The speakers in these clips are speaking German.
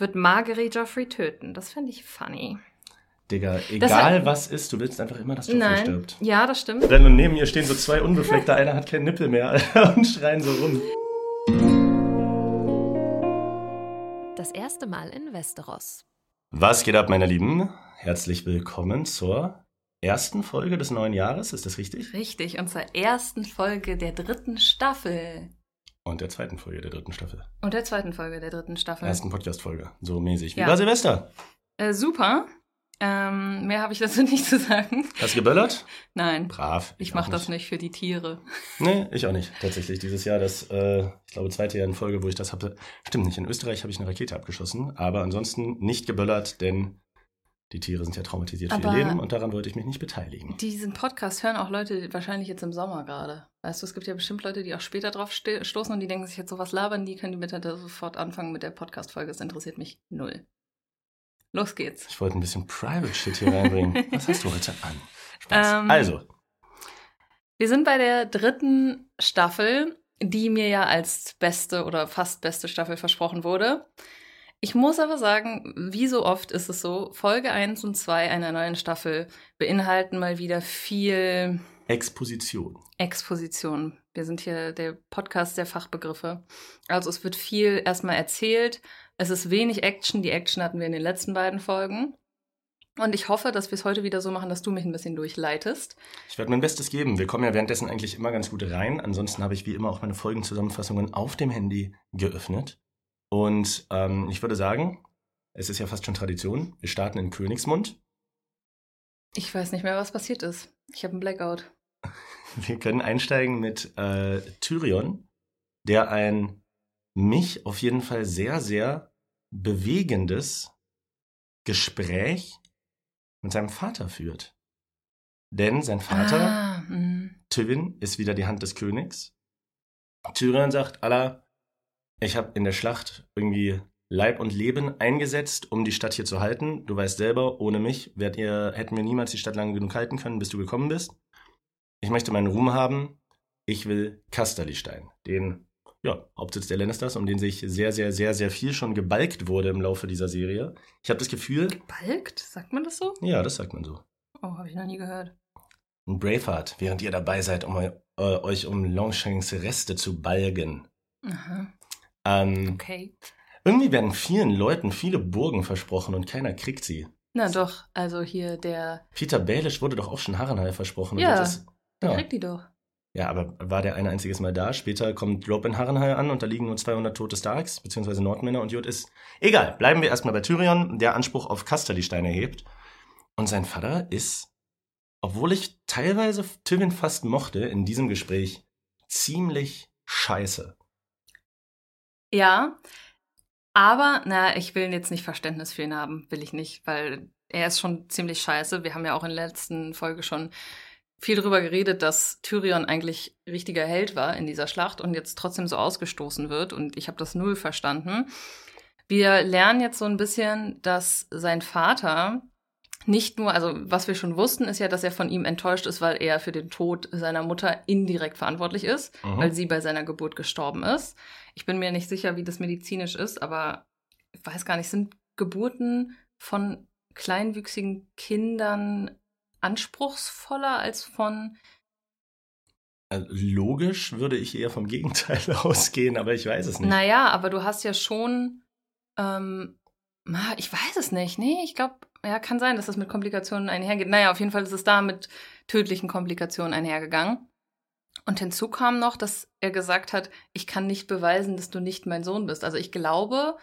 wird Marguerite Joffrey töten. Das fände ich funny. Digga, egal was ist, du willst einfach immer, dass Joffrey Nein. stirbt. Ja, das stimmt. Denn und neben ihr stehen so zwei Unbefleckte, einer hat keinen Nippel mehr und schreien so rum. Das erste Mal in Westeros. Was geht ab, meine Lieben? Herzlich willkommen zur ersten Folge des neuen Jahres, ist das richtig? Richtig, und zur ersten Folge der dritten Staffel. Und der zweiten Folge der dritten Staffel. Und der zweiten Folge der dritten Staffel. Ersten Podcast-Folge, so mäßig. Wie Ja. war Silvester? Äh, super. Ähm, mehr habe ich dazu nicht zu sagen. Hast du geböllert? Nein. Brav. Ich auch mache das nicht für die Tiere. Nee, ich auch nicht. Tatsächlich. Dieses Jahr, das, äh, ich glaube, zweite Jahr in Folge, wo ich das hatte. Stimmt nicht. In Österreich habe ich eine Rakete abgeschossen, aber ansonsten nicht geböllert, denn die Tiere sind ja traumatisiert für Aber- ihr Leben und daran wollte ich mich nicht beteiligen. Diesen Podcast hören auch Leute wahrscheinlich jetzt im Sommer gerade. Weißt du, es gibt ja bestimmt Leute, die auch später drauf stoßen und die denken sich jetzt sowas labern, die können die bitte da sofort anfangen mit der Podcast-Folge. Das interessiert mich null. Los geht's. Ich wollte ein bisschen Private Shit hier reinbringen. Was hast du heute an? Spaß. Ähm, also, Wir sind bei der dritten Staffel, die mir ja als beste oder fast beste Staffel versprochen wurde. Ich muss aber sagen, wie so oft ist es so, Folge 1 und 2 einer neuen Staffel beinhalten mal wieder viel Exposition. Exposition. Wir sind hier der Podcast der Fachbegriffe. Also es wird viel erstmal erzählt. Es ist wenig Action. Die Action hatten wir in den letzten beiden Folgen. Und ich hoffe, dass wir es heute wieder so machen, dass du mich ein bisschen durchleitest. Ich werde mein Bestes geben. Wir kommen ja währenddessen eigentlich immer ganz gut rein. Ansonsten habe ich wie immer auch meine Folgenzusammenfassungen auf dem Handy geöffnet. Und ähm, ich würde sagen, es ist ja fast schon Tradition. Wir starten in Königsmund. Ich weiß nicht mehr, was passiert ist. Ich habe einen Blackout. Wir können einsteigen mit äh, Tyrion, der ein mich auf jeden Fall sehr, sehr bewegendes Gespräch mit seinem Vater führt. Denn sein Vater, Ah, mh. Tywin, ist wieder die Hand des Königs. Tyrion sagt, Allah, ich habe in der Schlacht irgendwie Leib und Leben eingesetzt, um die Stadt hier zu halten. Du weißt selber, ohne mich wärt ihr, hätten wir niemals die Stadt lange genug halten können, bis du gekommen bist. Ich möchte meinen Ruhm haben. Ich will Casterlystein, den ja, Hauptsitz der Lannisters, um den sich sehr, sehr, sehr, sehr viel schon gebalgt wurde im Laufe dieser Serie. Ich habe das Gefühl, Balgt? Sagt man das so? ja, das sagt man so. Oh, habe ich noch nie gehört. Ein Braveheart, während ihr dabei seid, um äh, euch um Longshanks Reste zu balgen. Aha, Ähm, okay. Irgendwie werden vielen Leuten viele Burgen versprochen und keiner kriegt sie. Na doch, also hier der, Peter Baelish wurde doch auch schon Harrenhal versprochen. Ja, der ja. kriegt die doch. ja, aber war der ein einziges Mal da? Später kommt Rope in Harrenhal an und da liegen nur 200 tote Starks, beziehungsweise Nordmänner und Jod ist... Egal, bleiben wir erstmal bei Tyrion, der Anspruch auf Casterlystein erhebt. Und sein Vater ist, obwohl ich teilweise Tywin fast mochte, in diesem Gespräch ziemlich scheiße. Ja, aber, na, ich will jetzt nicht Verständnis für ihn haben, will ich nicht, weil er ist schon ziemlich scheiße. Wir haben ja auch in der letzten Folge schon viel darüber geredet, dass Tyrion eigentlich richtiger Held war in dieser Schlacht und jetzt trotzdem so ausgestoßen wird und ich habe das null verstanden. Wir lernen jetzt so ein bisschen, dass sein Vater nicht nur, also was wir schon wussten, ist ja, dass er von ihm enttäuscht ist, weil er für den Tod seiner Mutter indirekt verantwortlich ist, Mhm. weil sie bei seiner Geburt gestorben ist. Ich bin mir nicht sicher, wie das medizinisch ist, aber ich weiß gar nicht, sind Geburten von kleinwüchsigen Kindern anspruchsvoller als von. Äh, Logisch würde ich eher vom Gegenteil ausgehen, aber ich weiß es nicht. Naja, aber du hast ja schon. Ähm, ich weiß es nicht. Nee, ich glaube, ja, kann sein, dass das mit Komplikationen einhergeht. Naja, auf jeden Fall ist es da mit tödlichen Komplikationen einhergegangen. Und hinzu kam noch, dass er gesagt hat, ich kann nicht beweisen, dass du nicht mein Sohn bist. Also ich glaube,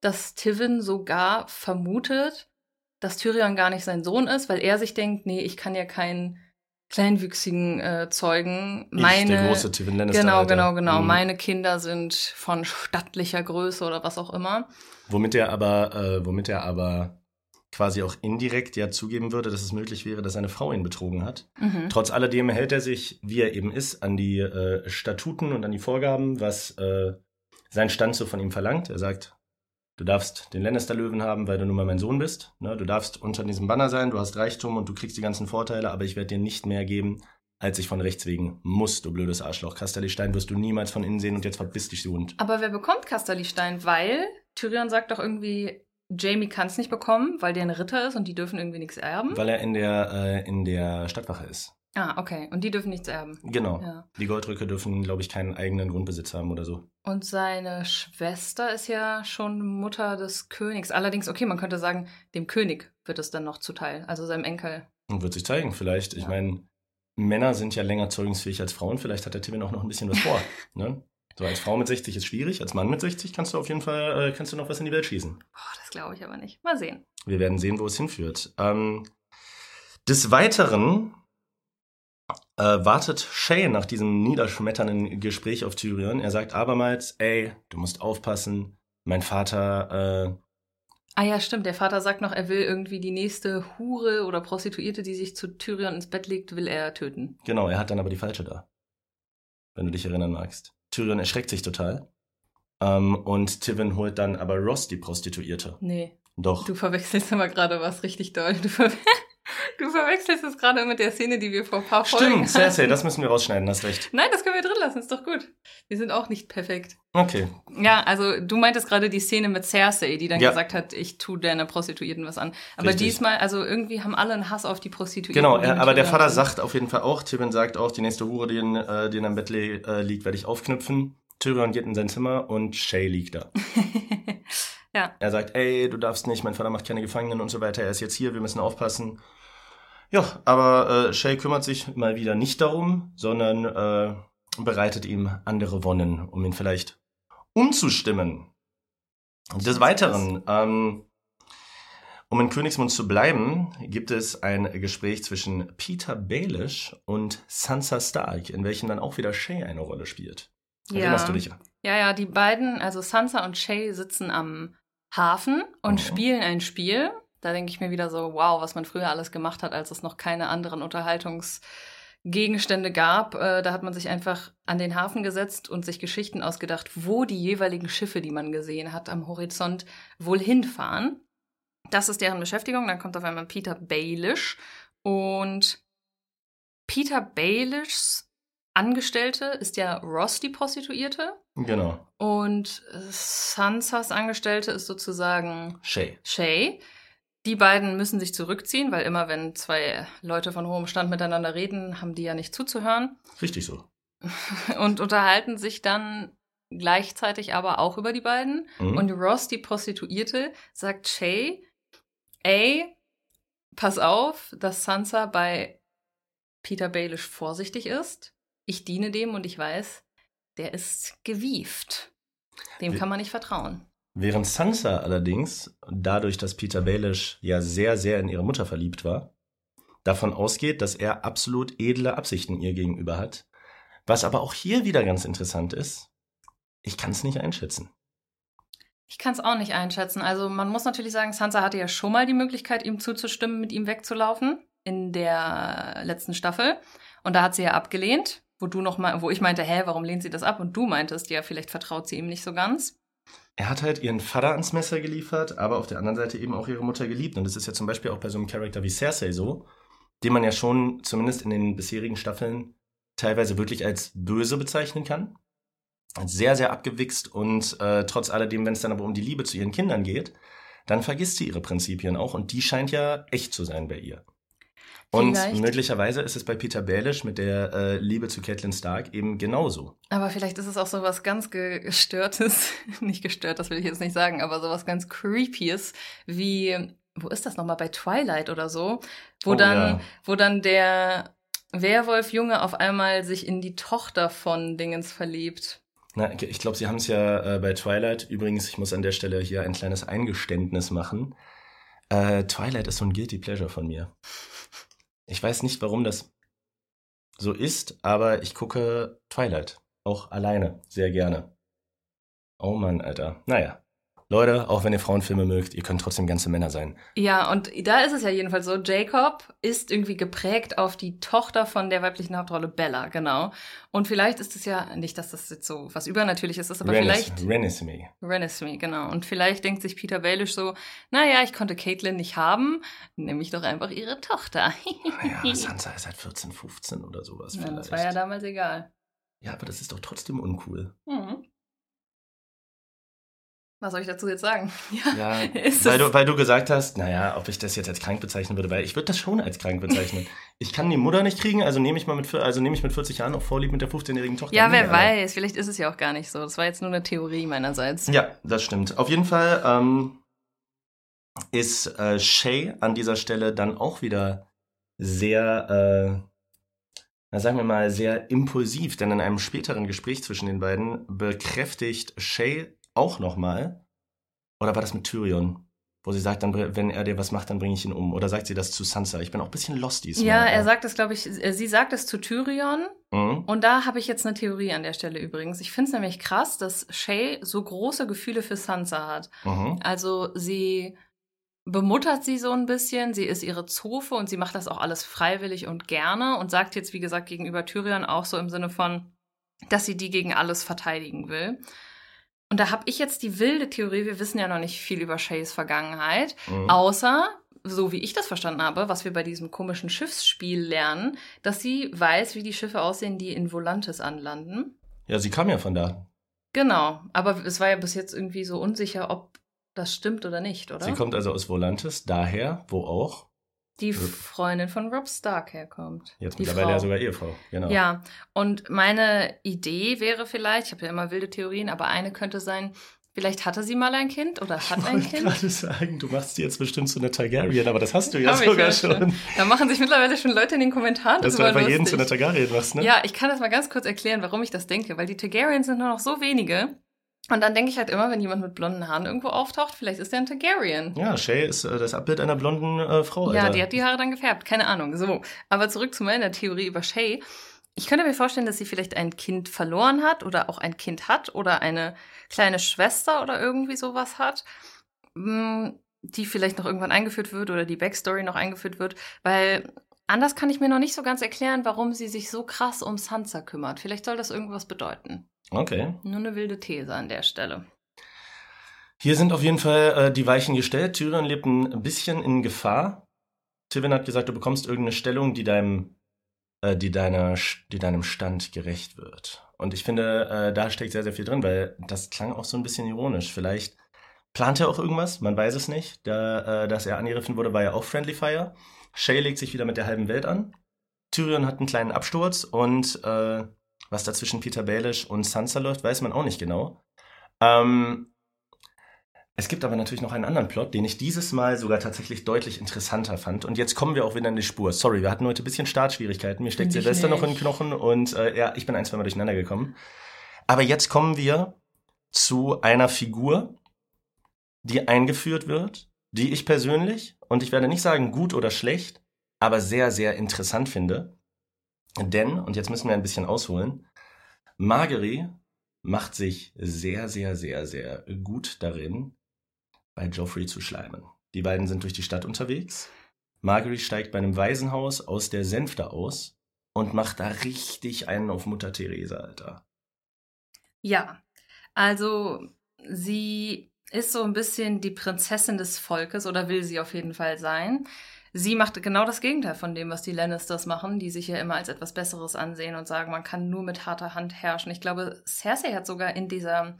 dass Tivin sogar vermutet, dass Tyrion gar nicht sein Sohn ist, weil er sich denkt, nee, ich kann ja keinen kleinwüchsigen äh, zeugen. Ich, Meine, der große Tywin Lannister. genau, Alter. genau, genau. Mhm. Meine Kinder sind von stattlicher Größe oder was auch immer. Womit er aber, äh, womit er aber quasi auch indirekt ja zugeben würde, dass es möglich wäre, dass seine Frau ihn betrogen hat. Mhm. Trotz alledem hält er sich, wie er eben ist, an die äh, Statuten und an die Vorgaben, was äh, sein Stand so von ihm verlangt. Er sagt, du darfst den Lannister-Löwen haben, weil du nun mal mein Sohn bist. Ne? Du darfst unter diesem Banner sein, du hast Reichtum und du kriegst die ganzen Vorteile, aber ich werde dir nicht mehr geben, als ich von rechts wegen muss, du blödes Arschloch. Kasterlistein wirst du niemals von innen sehen und jetzt verbiss dich, Hund. Aber wer bekommt Kasterlistein? Weil Tyrion sagt doch irgendwie, Jamie kann es nicht bekommen, weil der ein Ritter ist und die dürfen irgendwie nichts erben. Weil er in der, äh, in der Stadtwache ist. Ah, okay. Und die dürfen nichts erben. Genau. Ja. Die Goldrücke dürfen, glaube ich, keinen eigenen Grundbesitz haben oder so. Und seine Schwester ist ja schon Mutter des Königs. Allerdings, okay, man könnte sagen, dem König wird es dann noch zuteil, also seinem Enkel. Und wird sich zeigen, vielleicht. Ich Ja. meine, Männer sind ja länger zeugungsfähig als Frauen. Vielleicht hat der Tywin auch noch ein bisschen was vor. ne? So als Frau mit 60 ist schwierig, als Mann mit 60 kannst du auf jeden Fall äh, kannst du noch was in die Welt schießen. Boah, das glaube ich aber nicht. Mal sehen. Wir werden sehen, wo es hinführt. Ähm, des Weiteren äh, wartet Shay nach diesem niederschmetternden Gespräch auf Tyrion. Er sagt abermals, ey, du musst aufpassen. Mein Vater, äh, Ah ja, stimmt. Der Vater sagt noch, er will irgendwie die nächste Hure oder Prostituierte, die sich zu Tyrion ins Bett legt, will er töten. genau, er hat dann aber die falsche da. Wenn du dich erinnern magst. Tyrion erschreckt sich total. Ähm, und Tywin holt dann aber Ross, die Prostituierte. Nee, Doch. du verwechselst aber gerade was richtig doll. Du, ver du verwechselst es gerade mit der Szene, die wir vor ein paar Folgen Stimmt, Cersei, das müssen wir rausschneiden, hast recht. Nein, das können wir drin lassen, ist doch gut. Wir sind auch nicht perfekt. Okay, Ja, also du meintest gerade die Szene mit Cersei, die dann Ja. gesagt hat, ich tu deiner Prostituierten was an. Aber Richtig. diesmal, also irgendwie haben alle einen Hass auf die Prostituierten. genau, die er, aber der Tyrion Vater sind. sagt auf jeden Fall auch, Tywin sagt auch, die nächste Hure, die in, äh, die in einem Bett äh, liegt, werde ich aufknüpfen. Tyrion geht in sein Zimmer und Shay liegt da. ja, Er sagt, ey, du darfst nicht, mein Vater macht keine Gefangenen und so weiter, er ist jetzt hier, wir müssen aufpassen. Ja, aber äh, Shay kümmert sich mal wieder nicht darum, sondern äh, bereitet ihm andere Wonnen, um ihn vielleicht umzustimmen. Des Weiteren, ähm, um in Königsmund zu bleiben, gibt es ein Gespräch zwischen Peter Baelish und Sansa Stark, in welchem dann auch wieder Shay eine Rolle spielt. Erinnerst ja. du dich? ja, ja, die beiden, also Sansa und Shay sitzen am Hafen und Mhm. spielen ein Spiel. Da denke ich mir wieder so, wow, was man früher alles gemacht hat, als es noch keine anderen Unterhaltungsgegenstände gab. Äh, da hat man sich einfach an den Hafen gesetzt und sich Geschichten ausgedacht, wo die jeweiligen Schiffe, die man gesehen hat am Horizont, wohl hinfahren. Das ist deren Beschäftigung. Dann kommt auf einmal Peter Baelish und Peter Baelishs Angestellte ist ja Ross, die Prostituierte. Genau, Und Sansas Angestellte ist sozusagen Shay. Shay. Die beiden müssen sich zurückziehen, weil immer wenn zwei Leute von hohem Stand miteinander reden, haben die ja nicht zuzuhören Richtig so. und unterhalten sich dann gleichzeitig aber auch über die beiden. Mhm. Und Ross, die Prostituierte, sagt Shay, ey, pass auf, dass Sansa bei Peter Baelish vorsichtig ist. Ich diene dem und ich weiß, der ist gewieft. Dem kann man nicht vertrauen. Während Sansa allerdings, dadurch, dass Peter Baelish ja sehr, sehr in ihre Mutter verliebt war, davon ausgeht, dass er absolut edle Absichten ihr gegenüber hat. Was aber auch hier wieder ganz interessant ist, ich kann es nicht einschätzen. Ich kann es auch nicht einschätzen. Also man muss natürlich sagen, Sansa hatte ja schon mal die Möglichkeit, ihm zuzustimmen, mit ihm wegzulaufen in der letzten Staffel. Und da hat sie ja abgelehnt, wo du noch mal, wo ich meinte, hä, warum lehnt sie das ab? Und du meintest, ja, vielleicht vertraut sie ihm nicht so ganz. Er hat halt ihren Vater ans Messer geliefert, aber auf der anderen Seite eben auch ihre Mutter geliebt. Und das ist ja zum Beispiel auch bei so einem Charakter wie Cersei so, den man ja schon zumindest in den bisherigen Staffeln teilweise wirklich als böse bezeichnen kann. Sehr, sehr abgewichst und äh, trotz alledem, wenn es dann aber um die Liebe zu ihren Kindern geht, dann vergisst sie ihre Prinzipien auch und die scheint ja echt zu sein bei ihr. Und Vielleicht. möglicherweise ist es bei Peter Baelish mit der äh, Liebe zu Catelyn Stark eben genauso. Aber vielleicht ist es auch so was ganz ge- gestörtes, nicht gestört, das will ich jetzt nicht sagen, aber so was ganz creepyes, wie, wo ist das nochmal, bei Twilight oder so, wo Oh, dann, ja. wo dann der Werwolf-Junge auf einmal sich in die Tochter von Dingens verliebt. Na, ich glaube, Sie haben es ja äh, bei Twilight. Übrigens, ich muss an der Stelle hier ein kleines Eingeständnis machen. Äh, Twilight ist so ein Guilty Pleasure von mir. Ich weiß nicht, warum das so ist, aber ich gucke Twilight. Auch alleine. Sehr gerne. Oh Mann, Alter. Naja. Leute, auch wenn ihr Frauenfilme mögt, ihr könnt trotzdem ganze Männer sein. Ja, und da ist es ja jedenfalls so, Jacob ist irgendwie geprägt auf die Tochter von der weiblichen Hauptrolle Bella, genau. Und vielleicht ist es ja, nicht, dass das jetzt so was Übernatürliches ist, aber Renis- vielleicht Renesmee. Renesmee, genau. Und vielleicht denkt sich Peter Baelish so, naja, ich konnte Caitlin nicht haben, nehme ich doch einfach ihre Tochter. Naja, Sansa ist halt 14, 15 oder sowas Ja, vielleicht. das war ja damals egal. ja, aber das ist doch trotzdem uncool. Mhm. Was soll ich dazu jetzt sagen? Ja, ist weil du, weil du gesagt hast, naja, ob ich das jetzt als krank bezeichnen würde, weil ich würde das schon als krank bezeichnen. ich kann die Mutter nicht kriegen, also nehme ich mal mit, also nehme ich mit 40 Jahren auch Vorlieb mit der 15-jährigen Tochter. Ja, wer Alter. weiß. Vielleicht ist es ja auch gar nicht so. Das war jetzt nur eine Theorie meinerseits. Ja, das stimmt. Auf jeden Fall ähm, ist äh, Shay an dieser Stelle dann auch wieder sehr, äh, na sagen wir mal, sehr impulsiv, denn in einem späteren Gespräch zwischen den beiden bekräftigt Shay auch nochmal, oder war das mit Tyrion, wo sie sagt, dann, wenn er dir was macht, dann bringe ich ihn um. Oder sagt sie das zu Sansa? Ich bin auch ein bisschen lost diesmal. Ja, er sagt es, glaube ich, äh, sie sagt es zu Tyrion. Mhm. Und da habe ich jetzt eine Theorie an der Stelle übrigens. Ich finde es nämlich krass, dass Shay so große Gefühle für Sansa hat. Mhm. Also sie bemuttert sie so ein bisschen, sie ist ihre Zofe und sie macht das auch alles freiwillig und gerne und sagt jetzt, wie gesagt, gegenüber Tyrion auch so im Sinne von, dass sie die gegen alles verteidigen will. Und da habe ich jetzt die wilde Theorie, wir wissen ja noch nicht viel über Shays Vergangenheit, Mhm. außer, so wie ich das verstanden habe, was wir bei diesem komischen Schiffsspiel lernen, dass sie weiß, wie die Schiffe aussehen, die in Volantis anlanden. Ja, sie kam ja von da. Genau, aber es war ja bis jetzt irgendwie so unsicher, ob das stimmt oder nicht, oder? Sie kommt also aus Volantis, daher, wo auch die Freundin von Rob Stark herkommt. Jetzt die mittlerweile Frau. ja sogar Ehefrau, genau. Ja, und meine Idee wäre vielleicht, ich habe ja immer wilde Theorien, aber eine könnte sein, vielleicht hatte sie mal ein Kind oder hat Ich ein wollte Kind. gerade sagen, du machst die jetzt bestimmt zu einer Targaryen, aber das hast du ja Hab ich sogar schon. Da machen sich mittlerweile schon Leute in den Kommentaren Dass du einfach jeden zu lustig. einer Targaryen machst, ne? Ja, ich kann das mal ganz kurz erklären, warum ich das denke, weil die Targaryens sind nur noch so wenige. Und dann denke ich halt immer, wenn jemand mit blonden Haaren irgendwo auftaucht, vielleicht ist der ein Targaryen. Ja, Shay ist äh, das Abbild einer blonden äh, Frau, Alter. Ja, die hat die Haare dann gefärbt, keine Ahnung. So, aber zurück zu meiner Theorie über Shay. Ich könnte mir vorstellen, dass sie vielleicht ein Kind verloren hat oder auch ein Kind hat oder eine kleine Schwester oder irgendwie sowas hat, mh, die vielleicht noch irgendwann eingeführt wird oder die Backstory noch eingeführt wird, weil anders kann ich mir noch nicht so ganz erklären, warum sie sich so krass um Sansa kümmert. Vielleicht soll das irgendwas bedeuten. Okay. Nur eine wilde These an der Stelle. Hier sind auf jeden Fall äh, die Weichen gestellt. Tyrion lebt ein bisschen in Gefahr. Tywin hat gesagt, du bekommst irgendeine Stellung, die deinem, äh, die deiner, die deinem Stand gerecht wird. Und ich finde, äh, da steckt sehr, sehr viel drin, weil das klang auch so ein bisschen ironisch. Vielleicht plant er auch irgendwas, man weiß es nicht. Da, äh, dass er angegriffen wurde, war ja auch Friendly Fire. Shay legt sich wieder mit der halben Welt an. Tyrion hat einen kleinen Absturz und äh, was da zwischen Peter Baelish und Sansa läuft, weiß man auch nicht genau. Ähm, es gibt aber natürlich noch einen anderen Plot, den ich dieses Mal sogar tatsächlich deutlich interessanter fand. Und jetzt kommen wir auch wieder in die Spur. Sorry, wir hatten heute ein bisschen Startschwierigkeiten. Mir steckt Silvester noch in den. Knochen und äh, ja, ich bin ein, zwei Mal durcheinander gekommen. Aber jetzt kommen wir zu einer Figur, die eingeführt wird, die ich persönlich, und ich werde nicht sagen gut oder schlecht, aber sehr, sehr interessant finde. Denn, und jetzt müssen wir ein bisschen ausholen, Margery macht sich sehr, sehr, sehr, sehr gut darin, bei Joffrey zu schleimen. Die beiden sind durch die Stadt unterwegs. Margery steigt bei einem Waisenhaus aus der Sänfte aus und macht da richtig einen auf Mutter Therese, Alter. Ja, also sie ist so ein bisschen die Prinzessin des Volkes oder will sie auf jeden Fall sein. Sie macht genau das Gegenteil von dem, was die Lannisters machen, die sich ja immer als etwas Besseres ansehen und sagen, man kann nur mit harter Hand herrschen. Ich glaube, Cersei hat sogar in dieser,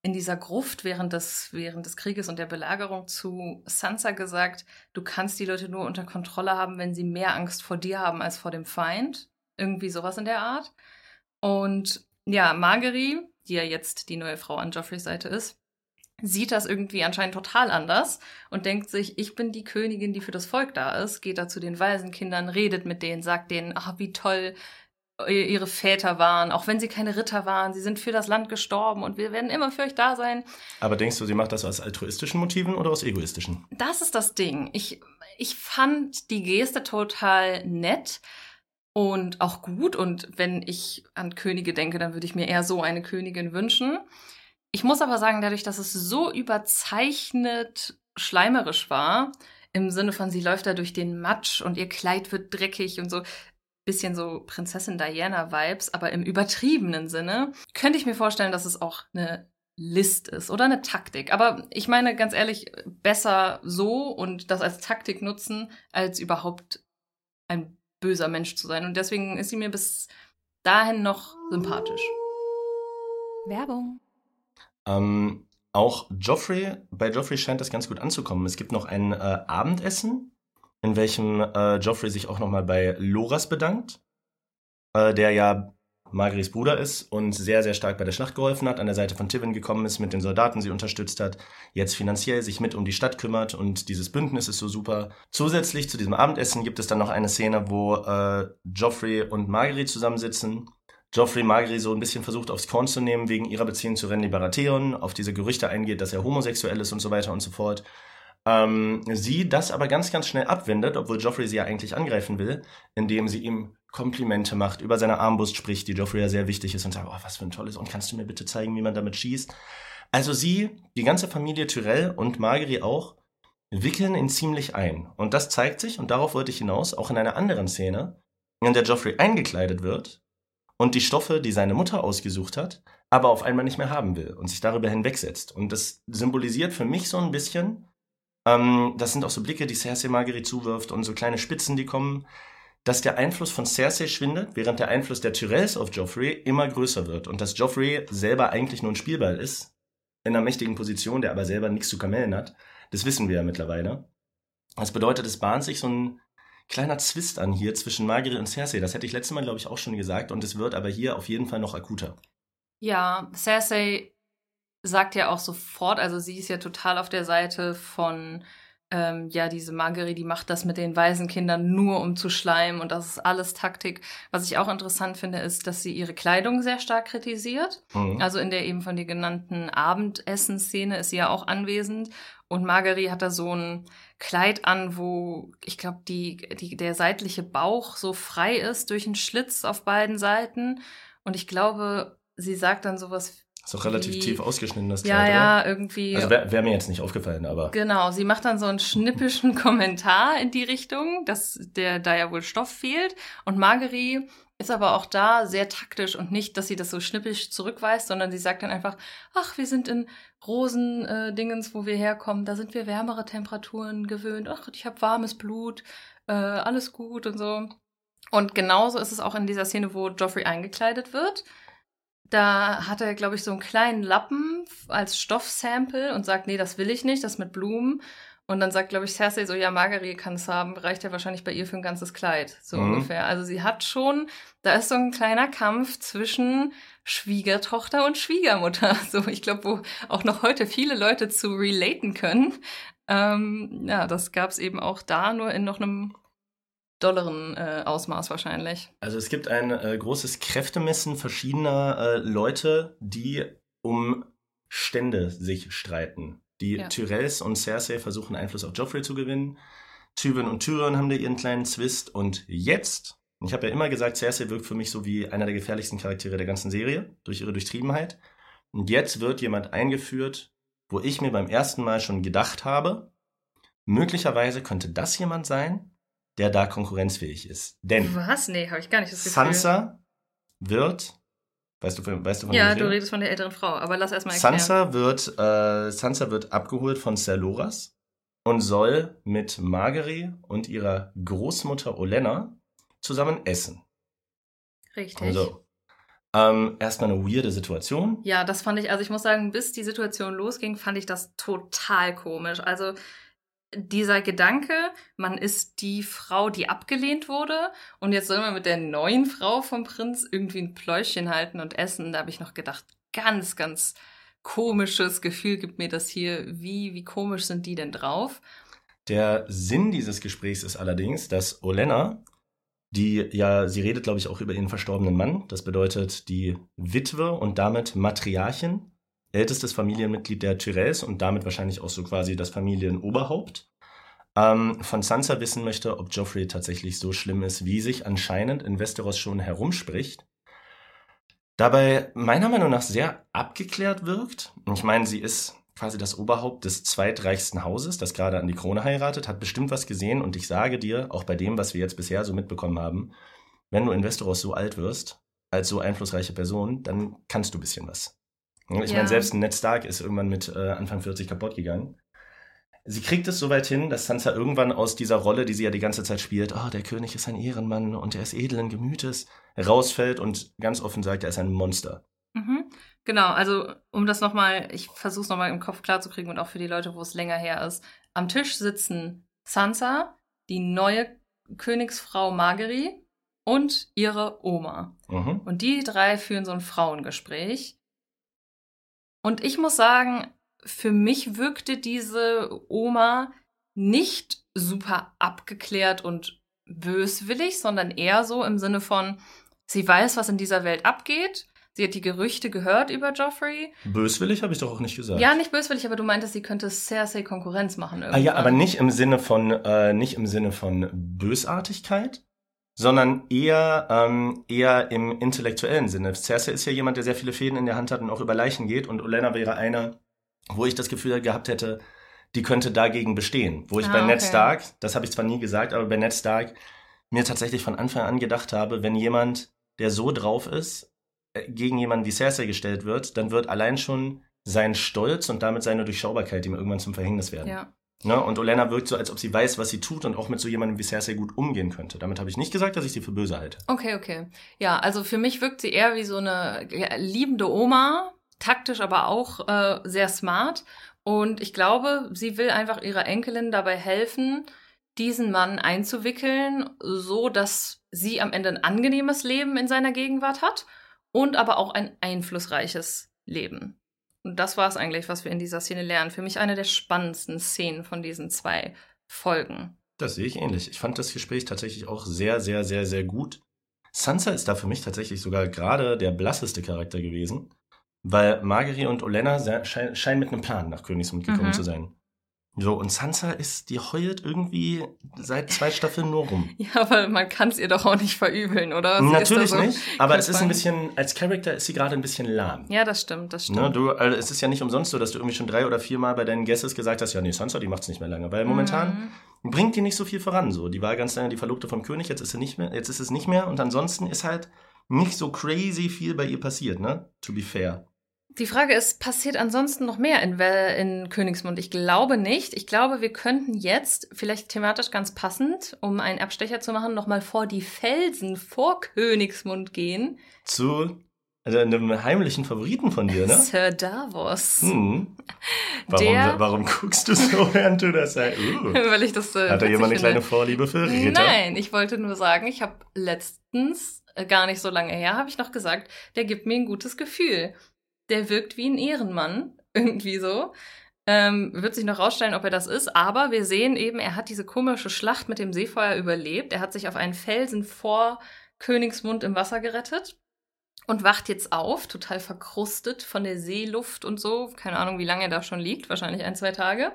in dieser Gruft während des, während des Krieges und der Belagerung zu Sansa gesagt, du kannst die Leute nur unter Kontrolle haben, wenn sie mehr Angst vor dir haben als vor dem Feind. Irgendwie sowas in der Art. Und ja, Margery, die ja jetzt die neue Frau an Joffreys Seite ist, sieht das irgendwie anscheinend total anders und denkt sich, ich bin die Königin, die für das Volk da ist, geht da zu den Waisenkindern, redet mit denen, sagt denen, ach, wie toll ihre Väter waren, auch wenn sie keine Ritter waren, sie sind für das Land gestorben und wir werden immer für euch da sein. Aber denkst du, sie macht das aus altruistischen Motiven oder aus egoistischen? Das ist das Ding. Ich, ich fand die Geste total nett und auch gut. Und wenn ich an Könige denke, dann würde ich mir eher so eine Königin wünschen. Ich muss aber sagen, dadurch, dass es so überzeichnet schleimerisch war, im Sinne von, sie läuft da durch den Matsch und ihr Kleid wird dreckig und so, bisschen so Prinzessin Diana-Vibes, aber im übertriebenen Sinne, könnte ich mir vorstellen, dass es auch eine List ist oder eine Taktik. Aber ich meine ganz ehrlich, besser so und das als Taktik nutzen, als überhaupt ein böser Mensch zu sein. Und deswegen ist sie mir bis dahin noch sympathisch. Werbung. Ähm, auch Joffrey, bei Joffrey scheint das ganz gut anzukommen. Es gibt noch ein äh, Abendessen, in welchem äh, Joffrey sich auch nochmal bei Loras bedankt, äh, der ja Margaris Bruder ist und sehr, sehr stark bei der Schlacht geholfen hat, an der Seite von Tivin gekommen ist, mit den Soldaten sie unterstützt hat, jetzt finanziell sich mit um die Stadt kümmert und dieses Bündnis ist so super. Zusätzlich zu diesem Abendessen gibt es dann noch eine Szene, wo äh, Joffrey und Margaery zusammensitzen. Joffrey Margaery so ein bisschen versucht aufs Korn zu nehmen wegen ihrer Beziehung zu Renly Baratheon, auf diese Gerüchte eingeht, dass er homosexuell ist und so weiter und so fort. Ähm, sie das aber ganz, ganz schnell abwendet, obwohl Joffrey sie ja eigentlich angreifen will, indem sie ihm Komplimente macht, über seine Armbrust spricht, die Joffrey ja sehr wichtig ist und sagt, oh, was für ein tolles, und kannst du mir bitte zeigen, wie man damit schießt? Also sie, die ganze Familie Tyrell und Margery auch, wickeln ihn ziemlich ein. Und das zeigt sich, und darauf wollte ich hinaus, auch in einer anderen Szene, in der Joffrey eingekleidet wird und die Stoffe, die seine Mutter ausgesucht hat, aber auf einmal nicht mehr haben will und sich darüber hinwegsetzt. Und das symbolisiert für mich so ein bisschen, ähm, das sind auch so Blicke, die Cersei Margery zuwirft und so kleine Spitzen, die kommen, dass der Einfluss von Cersei schwindet, während der Einfluss der Tyrells auf Joffrey immer größer wird und dass Joffrey selber eigentlich nur ein Spielball ist, in einer mächtigen Position, der aber selber nichts zu kamellen hat. Das wissen wir ja mittlerweile. Das bedeutet, es bahnt sich so ein kleiner Zwist an hier zwischen Margaery und Cersei. Das hätte ich letztes Mal, glaube ich, auch schon gesagt und es wird aber hier auf jeden Fall noch akuter. Ja, Cersei sagt ja auch sofort, also sie ist ja total auf der Seite von ähm, ja, diese Margery, die macht das mit den Waisenkindern nur um zu schleimen und das ist alles Taktik. Was ich auch interessant finde, ist, dass sie ihre Kleidung sehr stark kritisiert. Mhm. Also in der eben von dir genannten Abendessenszene ist sie ja auch anwesend und Margery hat da so ein Kleid an, wo ich glaube, die, die, der seitliche Bauch so frei ist durch einen Schlitz auf beiden Seiten. Und ich glaube, sie sagt dann sowas ist auch relativ die, tief ausgeschnitten, das Kleid, Ja, ja, irgendwie. Also wäre wär mir jetzt nicht aufgefallen, aber. Genau, sie macht dann so einen schnippischen Kommentar in die Richtung, dass der da ja wohl Stoff fehlt. Und Marguerite ist aber auch da sehr taktisch und nicht, dass sie das so schnippisch zurückweist, sondern sie sagt dann einfach, ach, wir sind in Rosendingens, äh, wo wir herkommen, da sind wir wärmere Temperaturen gewöhnt, ach, ich habe warmes Blut, äh, alles gut und so. Und genauso ist es auch in dieser Szene, wo Joffrey eingekleidet wird. Da hat er, glaube ich, so einen kleinen Lappen als Stoffsample und sagt, nee, das will ich nicht, das mit Blumen. Und dann sagt, glaube ich, Cersei so, ja, Marguerite kann es haben, reicht ja wahrscheinlich bei ihr für ein ganzes Kleid, so mhm. ungefähr. Also sie hat schon, da ist so ein kleiner Kampf zwischen Schwiegertochter und Schwiegermutter. So, ich glaube, wo auch noch heute viele Leute zu relaten können. Ähm, ja, das gab es eben auch da, nur in noch einem dolleren äh, Ausmaß wahrscheinlich. Also es gibt ein äh, großes Kräftemessen verschiedener äh, Leute, die um Stände sich streiten. Die ja. Tyrells und Cersei versuchen Einfluss auf Joffrey zu gewinnen. Tywin und Tyrion haben da ihren kleinen Zwist. Und jetzt, ich habe ja immer gesagt, Cersei wirkt für mich so wie einer der gefährlichsten Charaktere der ganzen Serie, durch ihre Durchtriebenheit. Und jetzt wird jemand eingeführt, wo ich mir beim ersten Mal schon gedacht habe, möglicherweise könnte das jemand sein, der da konkurrenzfähig ist. Denn Was? Nee, habe ich gar nicht das Gefühl. Sansa wird Weißt du, weißt du von Ja, du redest von der älteren Frau, aber lass erstmal erklären. Sansa wird, äh, Sansa wird abgeholt von Ser Loras und soll mit Margery und ihrer Großmutter Olenna zusammen essen. Richtig. Also, ähm, erstmal eine weirde Situation. Ja, das fand ich, also ich muss sagen, bis die Situation losging, fand ich das total komisch. Also, dieser Gedanke, man ist die Frau, die abgelehnt wurde und jetzt soll man mit der neuen Frau vom Prinz irgendwie ein Pläuschen halten und essen, da habe ich noch gedacht, ganz, ganz komisches Gefühl gibt mir das hier. Wie, wie komisch sind die denn drauf? Der Sinn dieses Gesprächs ist allerdings, dass Olenna, die ja, sie redet, glaube ich, auch über ihren verstorbenen Mann, das bedeutet die Witwe und damit Matriarchin ältestes Familienmitglied der Tyrells und damit wahrscheinlich auch so quasi das Familienoberhaupt, ähm, von Sansa wissen möchte, ob Joffrey tatsächlich so schlimm ist, wie sich anscheinend in Westeros schon herumspricht. Dabei meiner Meinung nach sehr abgeklärt wirkt. Ich meine, sie ist quasi das Oberhaupt des zweitreichsten Hauses, das gerade an die Krone heiratet, hat bestimmt was gesehen und ich sage dir, auch bei dem, was wir jetzt bisher so mitbekommen haben, wenn du in Westeros so alt wirst, als so einflussreiche Person, dann kannst du ein bisschen was. Ich ja. meine, selbst Ned Stark ist irgendwann mit äh, Anfang 40 kaputt gegangen. Sie kriegt es so weit hin, dass Sansa irgendwann aus dieser Rolle, die sie ja die ganze Zeit spielt, oh, der König ist ein Ehrenmann und er ist edlen Gemütes, rausfällt und ganz offen sagt, er ist ein Monster. Mhm. Genau, also um das nochmal, ich versuche es nochmal im Kopf klarzukriegen und auch für die Leute, wo es länger her ist. Am Tisch sitzen Sansa, die neue Königsfrau Margery und ihre Oma. Mhm. Und die drei führen so ein Frauengespräch. Und ich muss sagen, für mich wirkte diese Oma nicht super abgeklärt und böswillig, sondern eher so im Sinne von, sie weiß, was in dieser Welt abgeht. Sie hat die Gerüchte gehört über Joffrey. Böswillig habe ich doch auch nicht gesagt. Ja, nicht böswillig, aber du meintest, sie könnte Cersei Konkurrenz machen. Ah, ja, aber nicht im Sinne von, äh, nicht im Sinne von Bösartigkeit, sondern eher, ähm, eher im intellektuellen Sinne. Cersei ist ja jemand, der sehr viele Fäden in der Hand hat und auch über Leichen geht und Olenna wäre einer, wo ich das Gefühl gehabt hätte, die könnte dagegen bestehen. Wo ich Ah, bei Ned okay. Stark, das habe ich zwar nie gesagt, aber bei Ned Stark mir tatsächlich von Anfang an gedacht habe, wenn jemand, der so drauf ist, äh, gegen jemanden wie Cersei gestellt wird, dann wird allein schon sein Stolz und damit seine Durchschaubarkeit ihm irgendwann zum Verhängnis werden. Ja. Ne? Und Olenna wirkt so, als ob sie weiß, was sie tut und auch mit so jemandem wie Cersei gut umgehen könnte. Damit habe ich nicht gesagt, dass ich sie für böse halte. Okay, okay. Ja, also für mich wirkt sie eher wie so eine liebende Oma, taktisch aber auch äh, sehr smart. Und ich glaube, sie will einfach ihrer Enkelin dabei helfen, diesen Mann einzuwickeln, so dass sie am Ende ein angenehmes Leben in seiner Gegenwart hat und aber auch ein einflussreiches Leben. Und das war es eigentlich, was wir in dieser Szene lernen. Für mich eine der spannendsten Szenen von diesen zwei Folgen. Das sehe ich ähnlich. Ich fand das Gespräch tatsächlich auch sehr, sehr, sehr, sehr gut. Sansa ist da für mich tatsächlich sogar gerade der blasseste Charakter gewesen, weil Margery und Olenna scheinen mit einem Plan nach Königsmund gekommen Mhm. zu sein. So, und Sansa ist, die heult irgendwie seit zwei Staffeln nur rum. Ja, aber man kann es ihr doch auch nicht verübeln, oder? Sie Natürlich so nicht, aber es ist ein bisschen, als Charakter ist sie gerade ein bisschen lahm. Ja, das stimmt, das stimmt. Ne, du, also es ist ja nicht umsonst so, dass du irgendwie schon drei oder viermal bei deinen Guesses gesagt hast, ja, nee, Sansa, die macht's nicht mehr lange. Weil momentan Mhm. bringt die nicht so viel voran. So, die war ganz lange die Verlobte vom König, jetzt ist sie nicht mehr, jetzt ist es nicht mehr. Und ansonsten ist halt nicht so crazy viel bei ihr passiert, ne? To be fair. Die Frage ist, passiert ansonsten noch mehr in, in Königsmund? Ich glaube nicht. Ich glaube, wir könnten jetzt, vielleicht thematisch ganz passend, um einen Abstecher zu machen, nochmal vor die Felsen vor Königsmund gehen. Zu also einem heimlichen Favoriten von dir, ne? Sir Davos. Hm. Warum, Der- warum guckst du so, während du das sagst? Uh. Weil ich das äh, Hat da jemand eine kleine. Vorliebe für Ritter? Nein, ich wollte nur sagen, ich habe letztens, äh, gar nicht so lange her, habe ich noch gesagt, der gibt mir ein gutes Gefühl. Der wirkt wie ein Ehrenmann, irgendwie so. Ähm, wird sich noch rausstellen, ob er das ist, aber wir sehen eben, er hat diese komische Schlacht mit dem Seefeuer überlebt. Er hat sich auf einen Felsen vor Königsmund im Wasser gerettet und wacht jetzt auf, total verkrustet von der Seeluft und so. Keine Ahnung, wie lange er da schon liegt, wahrscheinlich ein, zwei Tage.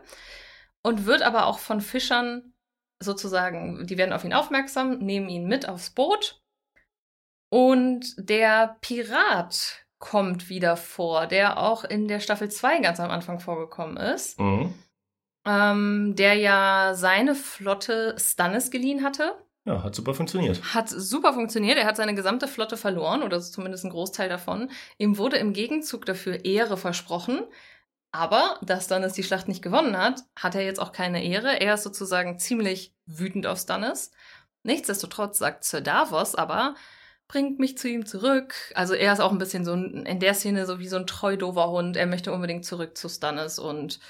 Und wird aber auch von Fischern sozusagen, die werden auf ihn aufmerksam, nehmen ihn mit aufs Boot. Und der Pirat kommt wieder vor, der auch in der Staffel 2 ganz am Anfang vorgekommen ist. Mhm. Ähm, der ja seine Flotte Stannis geliehen hatte. Ja, hat super funktioniert. Hat super funktioniert. Er hat seine gesamte Flotte verloren, oder zumindest ein Großteil davon. Ihm wurde im Gegenzug dafür Ehre versprochen. Aber, dass Stannis die Schlacht nicht gewonnen hat, hat er jetzt auch keine Ehre. Er ist sozusagen ziemlich wütend auf Stannis. Nichtsdestotrotz sagt Sir Davos aber, bringt mich zu ihm zurück. Also er ist auch ein bisschen so ein, in der Szene so wie so ein treu dover Hund. Er möchte unbedingt zurück zu Stannis und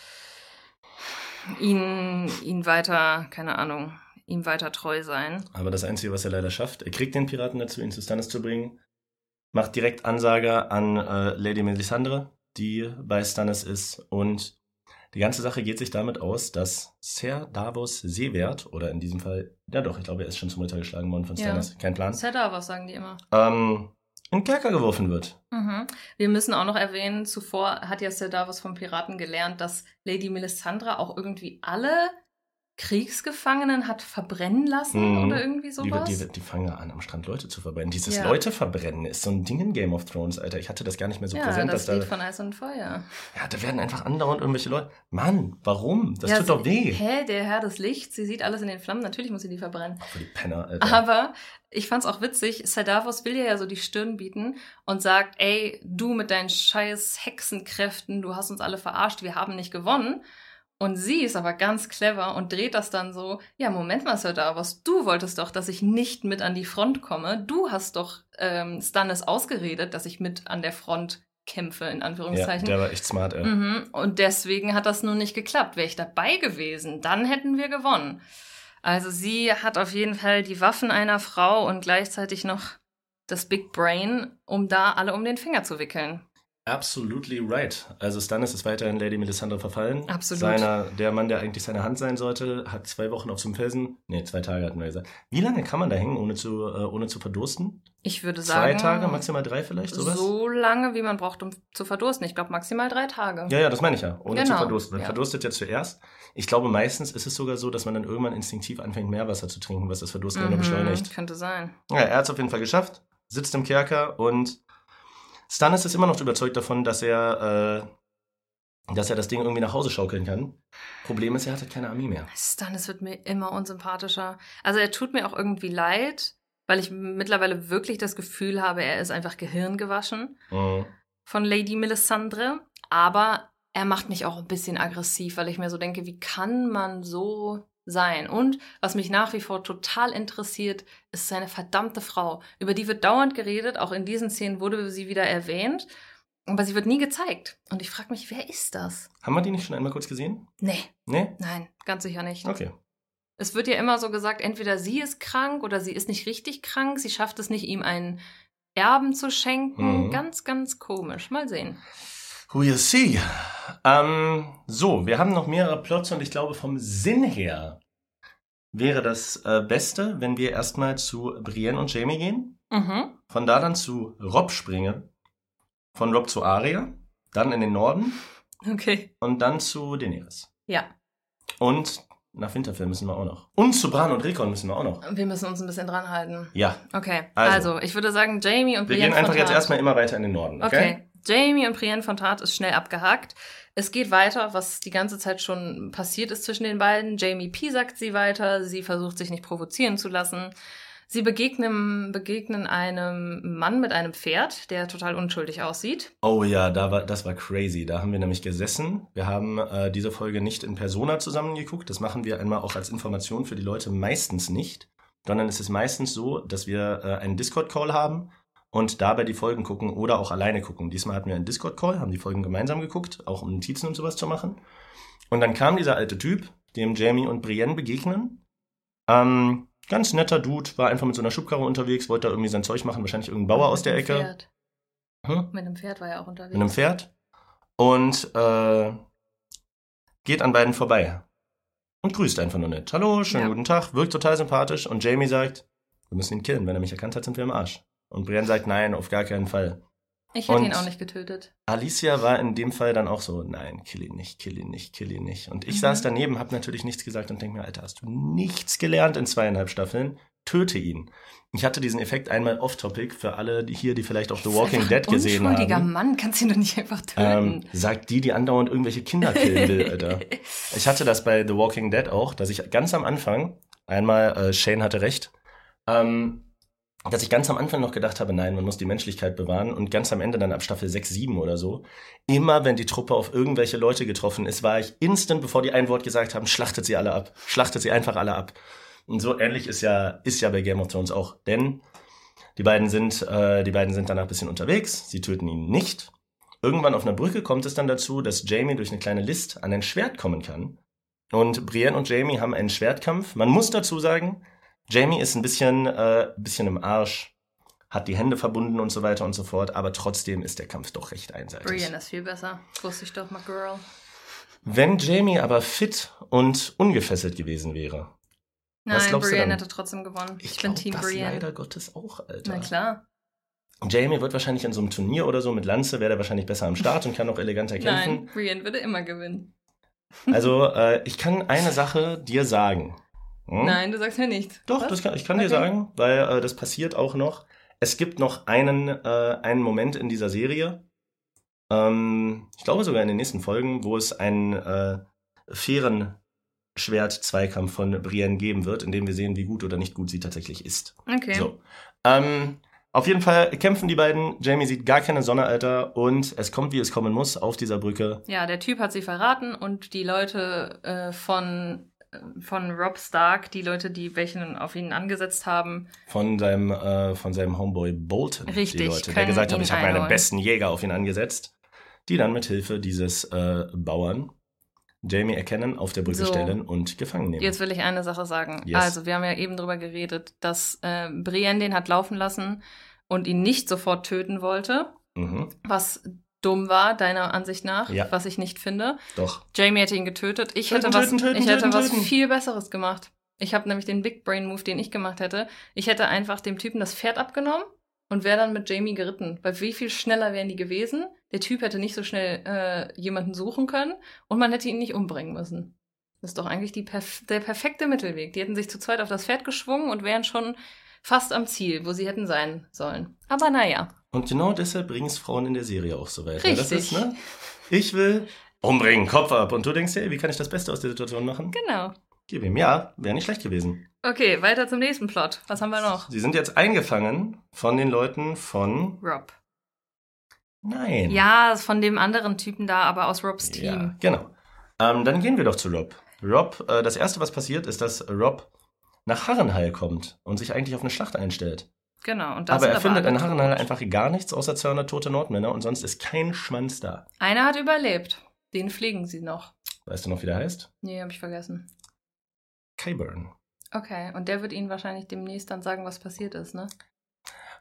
ihn, ihn weiter, keine Ahnung, ihm weiter treu sein. Aber das Einzige, was er leider schafft, er kriegt den Piraten dazu, ihn zu Stannis zu bringen, macht direkt Ansage an äh, Lady Melisandre, die bei Stannis ist. Und die ganze Sache geht sich damit aus, dass Ser Davos Seewert, oder in diesem Fall, ja doch, ich glaube, er ist schon zum Ritter geschlagen worden von Ja. Stannis, kein Plan, Sir Davos sagen die immer. ähm, in Kerker geworfen wird. Mhm. Wir müssen auch noch erwähnen, zuvor hat ja Sir Davos vom Piraten gelernt, dass Lady Melisandre auch irgendwie alle Kriegsgefangenen hat verbrennen lassen Mhm. oder irgendwie Die, sowas. die, die fangen ja an, am Strand Leute zu verbrennen. Dieses Ja. Leute verbrennen ist so ein Ding in Game of Thrones, Alter. Ich hatte das gar nicht mehr so ja, präsent, das dass Lied da. von Eis und Feuer. Ja, da werden einfach andauernd irgendwelche Leute. Mann, warum? Das ja, tut doch weh. Hä, der Herr des Lichts, sie sieht alles in den Flammen, natürlich muss sie die verbrennen. Ach, für die Penner, Alter. Aber ich fand's auch witzig, Sir Davos will ihr ja so die Stirn bieten und sagt, ey, du mit deinen scheiß Hexenkräften, du hast uns alle verarscht, wir haben nicht gewonnen. Und sie ist aber ganz clever und dreht das dann so, ja, Moment mal, Sir Davos, du wolltest doch, dass ich nicht mit an die Front komme. Du hast doch ähm, Stannis ausgeredet, dass ich mit an der Front Kämpfe, in Ja, Anführungszeichen. der war echt smart, ey. Mhm. Und deswegen hat das nun nicht geklappt. Wäre ich dabei gewesen, dann hätten wir gewonnen. Also sie hat auf jeden Fall die Waffen einer Frau und gleichzeitig noch das Big Brain, um da alle um den Finger zu wickeln. Absolutely right. Also Stannis ist weiterhin Lady Melisandre verfallen. Absolut. Seiner, der Mann, der eigentlich seine Hand sein sollte, hat zwei Wochen auf so einem Felsen, nee, zwei Tage hatten wir gesagt. Wie lange kann man da hängen, ohne zu, äh, ohne zu verdursten? Ich würde Zwei sagen. Tage, maximal drei vielleicht, sowas? So lange, wie man braucht, um zu verdursten. Ich glaube maximal drei Tage. Ja, ja, das meine ich ja. Ohne zu Genau, verdursten. Man ja. verdurstet ja zuerst. Ich glaube, meistens ist es sogar so, dass man dann irgendwann instinktiv anfängt, Meerwasser zu trinken, was das Verdursten mhm. beschleunigt. Könnte sein. Ja, er hat es auf jeden Fall geschafft, sitzt im Kerker und Stannis ist immer noch überzeugt davon, dass er, äh, dass er das Ding irgendwie nach Hause schaukeln kann. Problem ist, er hat halt keine Armee mehr. Stannis wird mir immer unsympathischer. Also er tut mir auch irgendwie leid, weil ich mittlerweile wirklich das Gefühl habe, er ist einfach gehirngewaschen Mhm. von Lady Melisandre. Aber er macht mich auch ein bisschen aggressiv, weil ich mir so denke, wie kann man so sein? Und was mich nach wie vor total interessiert, ist seine verdammte Frau. Über die wird dauernd geredet, auch in diesen Szenen wurde sie wieder erwähnt, aber sie wird nie gezeigt. Und ich frage mich, wer ist das? Haben wir die nicht schon einmal kurz gesehen? Nee, Nee? nein, ganz sicher nicht. Okay. Es wird ja immer so gesagt, entweder sie ist krank oder sie ist nicht richtig krank, sie schafft es nicht, ihm einen Erben zu schenken. Mhm. Ganz, ganz komisch. Mal sehen. Who you see? Ähm, so, wir haben noch mehrere Plots und ich glaube, vom Sinn her wäre das äh, Beste, wenn wir erstmal zu Brienne und Jamie gehen. Mhm. Von da dann zu Rob springen. Von Rob zu Arya. Dann in den Norden. Okay. Und dann zu Daenerys. Ja, Und nach Winterfell müssen wir auch noch. Und zu Bran und Rickon müssen wir auch noch. wir müssen uns ein bisschen dran halten. Ja. Okay, Also. also, ich würde sagen, Jamie und Wir Brienne gehen einfach jetzt erstmal immer weiter in den Norden. Okay. Okay. Jamie und Brienne von Tart ist schnell abgehakt. Es geht weiter, was die ganze Zeit schon passiert ist zwischen den beiden. Jamie piesackt sie weiter. Sie versucht sich nicht provozieren zu lassen. Sie begegnen, begegnen einem Mann mit einem Pferd, der total unschuldig aussieht. Oh ja, da war, das war crazy. Da haben wir nämlich gesessen. Wir haben äh, diese Folge nicht in Persona zusammengeguckt. Das machen wir einmal auch als Information für die Leute meistens nicht. Sondern es ist meistens so, dass wir äh, einen Discord-Call haben und dabei die Folgen gucken oder auch alleine gucken. Diesmal hatten wir einen Discord-Call, haben die Folgen gemeinsam geguckt, auch um Notizen und sowas zu machen. Und dann kam dieser alte Typ, dem Jamie und Brienne begegnen. Ähm, ganz netter Dude, war einfach mit so einer Schubkarre unterwegs, wollte da irgendwie sein Zeug machen, wahrscheinlich irgendein Bauer aus der Ecke. Pferd. Hm? Mit einem Pferd war er auch unterwegs. mit einem Pferd und äh, geht an beiden vorbei und grüßt einfach nur nett. Hallo, schönen Ja. guten Tag, wirkt total sympathisch und Jamie sagt, wir müssen ihn killen, wenn er mich erkannt hat, sind wir im Arsch. Und Brienne sagt, nein, auf gar keinen Fall. Ich hätte Und- ihn auch nicht getötet. Alicia war in dem Fall dann auch so, nein, kill ihn nicht, kill ihn nicht, kill ihn nicht. Und ich Mhm. saß daneben, hab natürlich nichts gesagt und denk mir, Alter, hast du nichts gelernt in zweieinhalb Staffeln? Töte ihn. Ich hatte diesen Effekt einmal off-topic für alle, die hier, die vielleicht auch The Walking Dead gesehen unschuldiger haben. Mann, kannst ihn doch nicht einfach Ähm, töten. sagt die, die andauernd irgendwelche Kinder killen will, Alter. Ich hatte das bei The Walking Dead auch, dass ich ganz am Anfang, einmal, äh, Shane hatte recht, ähm, dass ich ganz am Anfang noch gedacht habe, nein, man muss die Menschlichkeit bewahren und ganz am Ende dann ab Staffel 6, 7 oder so, immer wenn die Truppe auf irgendwelche Leute getroffen ist, war ich instant, bevor die ein Wort gesagt haben, schlachtet sie alle ab. Schlachtet sie einfach alle ab. Und so ähnlich ist ja, ist ja bei Game of Thrones auch, denn die beiden sind, äh, die beiden sind danach ein bisschen unterwegs, sie töten ihn nicht. Irgendwann auf einer Brücke kommt es dann dazu, dass Jamie durch eine kleine List an ein Schwert kommen kann. Und Brienne und Jamie haben einen Schwertkampf. Man muss dazu sagen, Jamie ist ein bisschen, äh, bisschen im Arsch, hat die Hände verbunden und so weiter und so fort, aber trotzdem ist der Kampf doch recht einseitig. Brienne ist viel besser. Wusste ich doch mal, Girl. Wenn Jamie aber fit und ungefesselt gewesen wäre, Nein, dann? hätte trotzdem gewonnen. Ich, glaub, bin Team das Brienne. leider Gottes auch, Alter. Na klar. Jamie wird wahrscheinlich in so einem Turnier oder so mit Lanze, wäre er wahrscheinlich besser am Start und kann auch eleganter kämpfen. Nein, Brienne würde immer gewinnen. Also, äh, ich kann eine Sache dir sagen. Hm? Nein, du sagst mir nicht. Doch, Was? das kann, ich kann dir Okay. sagen, weil äh, das passiert auch noch. Es gibt noch einen, äh, einen Moment in dieser Serie, ähm, ich glaube sogar in den nächsten Folgen, wo es einen äh, fairen Schwert-Zweikampf von Brienne geben wird, in dem wir sehen, wie gut oder nicht gut sie tatsächlich ist. Okay. So. Ähm, auf jeden Fall kämpfen die beiden. Jamie sieht gar keine Sonne, Alter. Und es kommt, wie es kommen muss, auf dieser Brücke. Ja, der Typ hat sie verraten und die Leute äh, von von Rob Stark, die Leute, die welchen auf ihn angesetzt haben. Von seinem, äh, von seinem Homeboy Bolton. Richtig, Die Leute, der gesagt hat, ich habe meine besten Jäger auf ihn angesetzt. Die dann mit Hilfe dieses äh, Bauern Jamie erkennen, auf der Brücke So. stellen und gefangen nehmen. Jetzt will ich eine Sache sagen. Yes. Also, wir haben ja eben drüber geredet, dass äh, Brienne den hat laufen lassen und ihn nicht sofort töten wollte, Mhm, was dumm war, deiner Ansicht nach, Ja. was ich nicht finde. doch. Jamie hätte ihn getötet. Ich Töten, hätte was, töten, töten, ich hätte töten, was viel Besseres gemacht. Ich habe nämlich den Big Brain Move, den ich gemacht hätte. Ich hätte einfach dem Typen das Pferd abgenommen und wäre dann mit Jamie geritten. Weil wie viel schneller wären die gewesen? Der Typ hätte nicht so schnell äh, jemanden suchen können und man hätte ihn nicht umbringen müssen. Das ist doch eigentlich die perf der perfekte Mittelweg. Die hätten sich zu zweit auf das Pferd geschwungen und wären schon fast am Ziel, wo sie hätten sein sollen. Aber naja, Und genau deshalb bringen es Frauen in der Serie auch so weit. Weil Das Richtig. ist, ne? Ich will umbringen, Kopf ab. Und du denkst dir, ey, wie kann ich das Beste aus der Situation machen? genau. Gib ihm, ja, wäre nicht schlecht gewesen. Okay, weiter zum nächsten Plot. Was haben wir noch? Sie sind jetzt eingefangen von den Leuten von. Rob. Nein. Ja, von dem anderen Typen da, aber aus Robs Ja, Team. genau. Ähm, dann gehen wir doch zu Rob. Rob, äh, das erste, was passiert, ist, dass Rob nach Harrenhal kommt und sich eigentlich auf eine Schlacht einstellt. Genau. Und da aber er findet in Harrenhal tot. einfach gar nichts außer 200 tote Nordmänner und sonst ist kein Schwanz da. Einer hat überlebt. Den pflegen sie noch. Weißt du noch, wie der heißt? Nee, hab ich vergessen. Kyburn. Okay, und der wird ihnen wahrscheinlich demnächst dann sagen, was passiert ist, ne?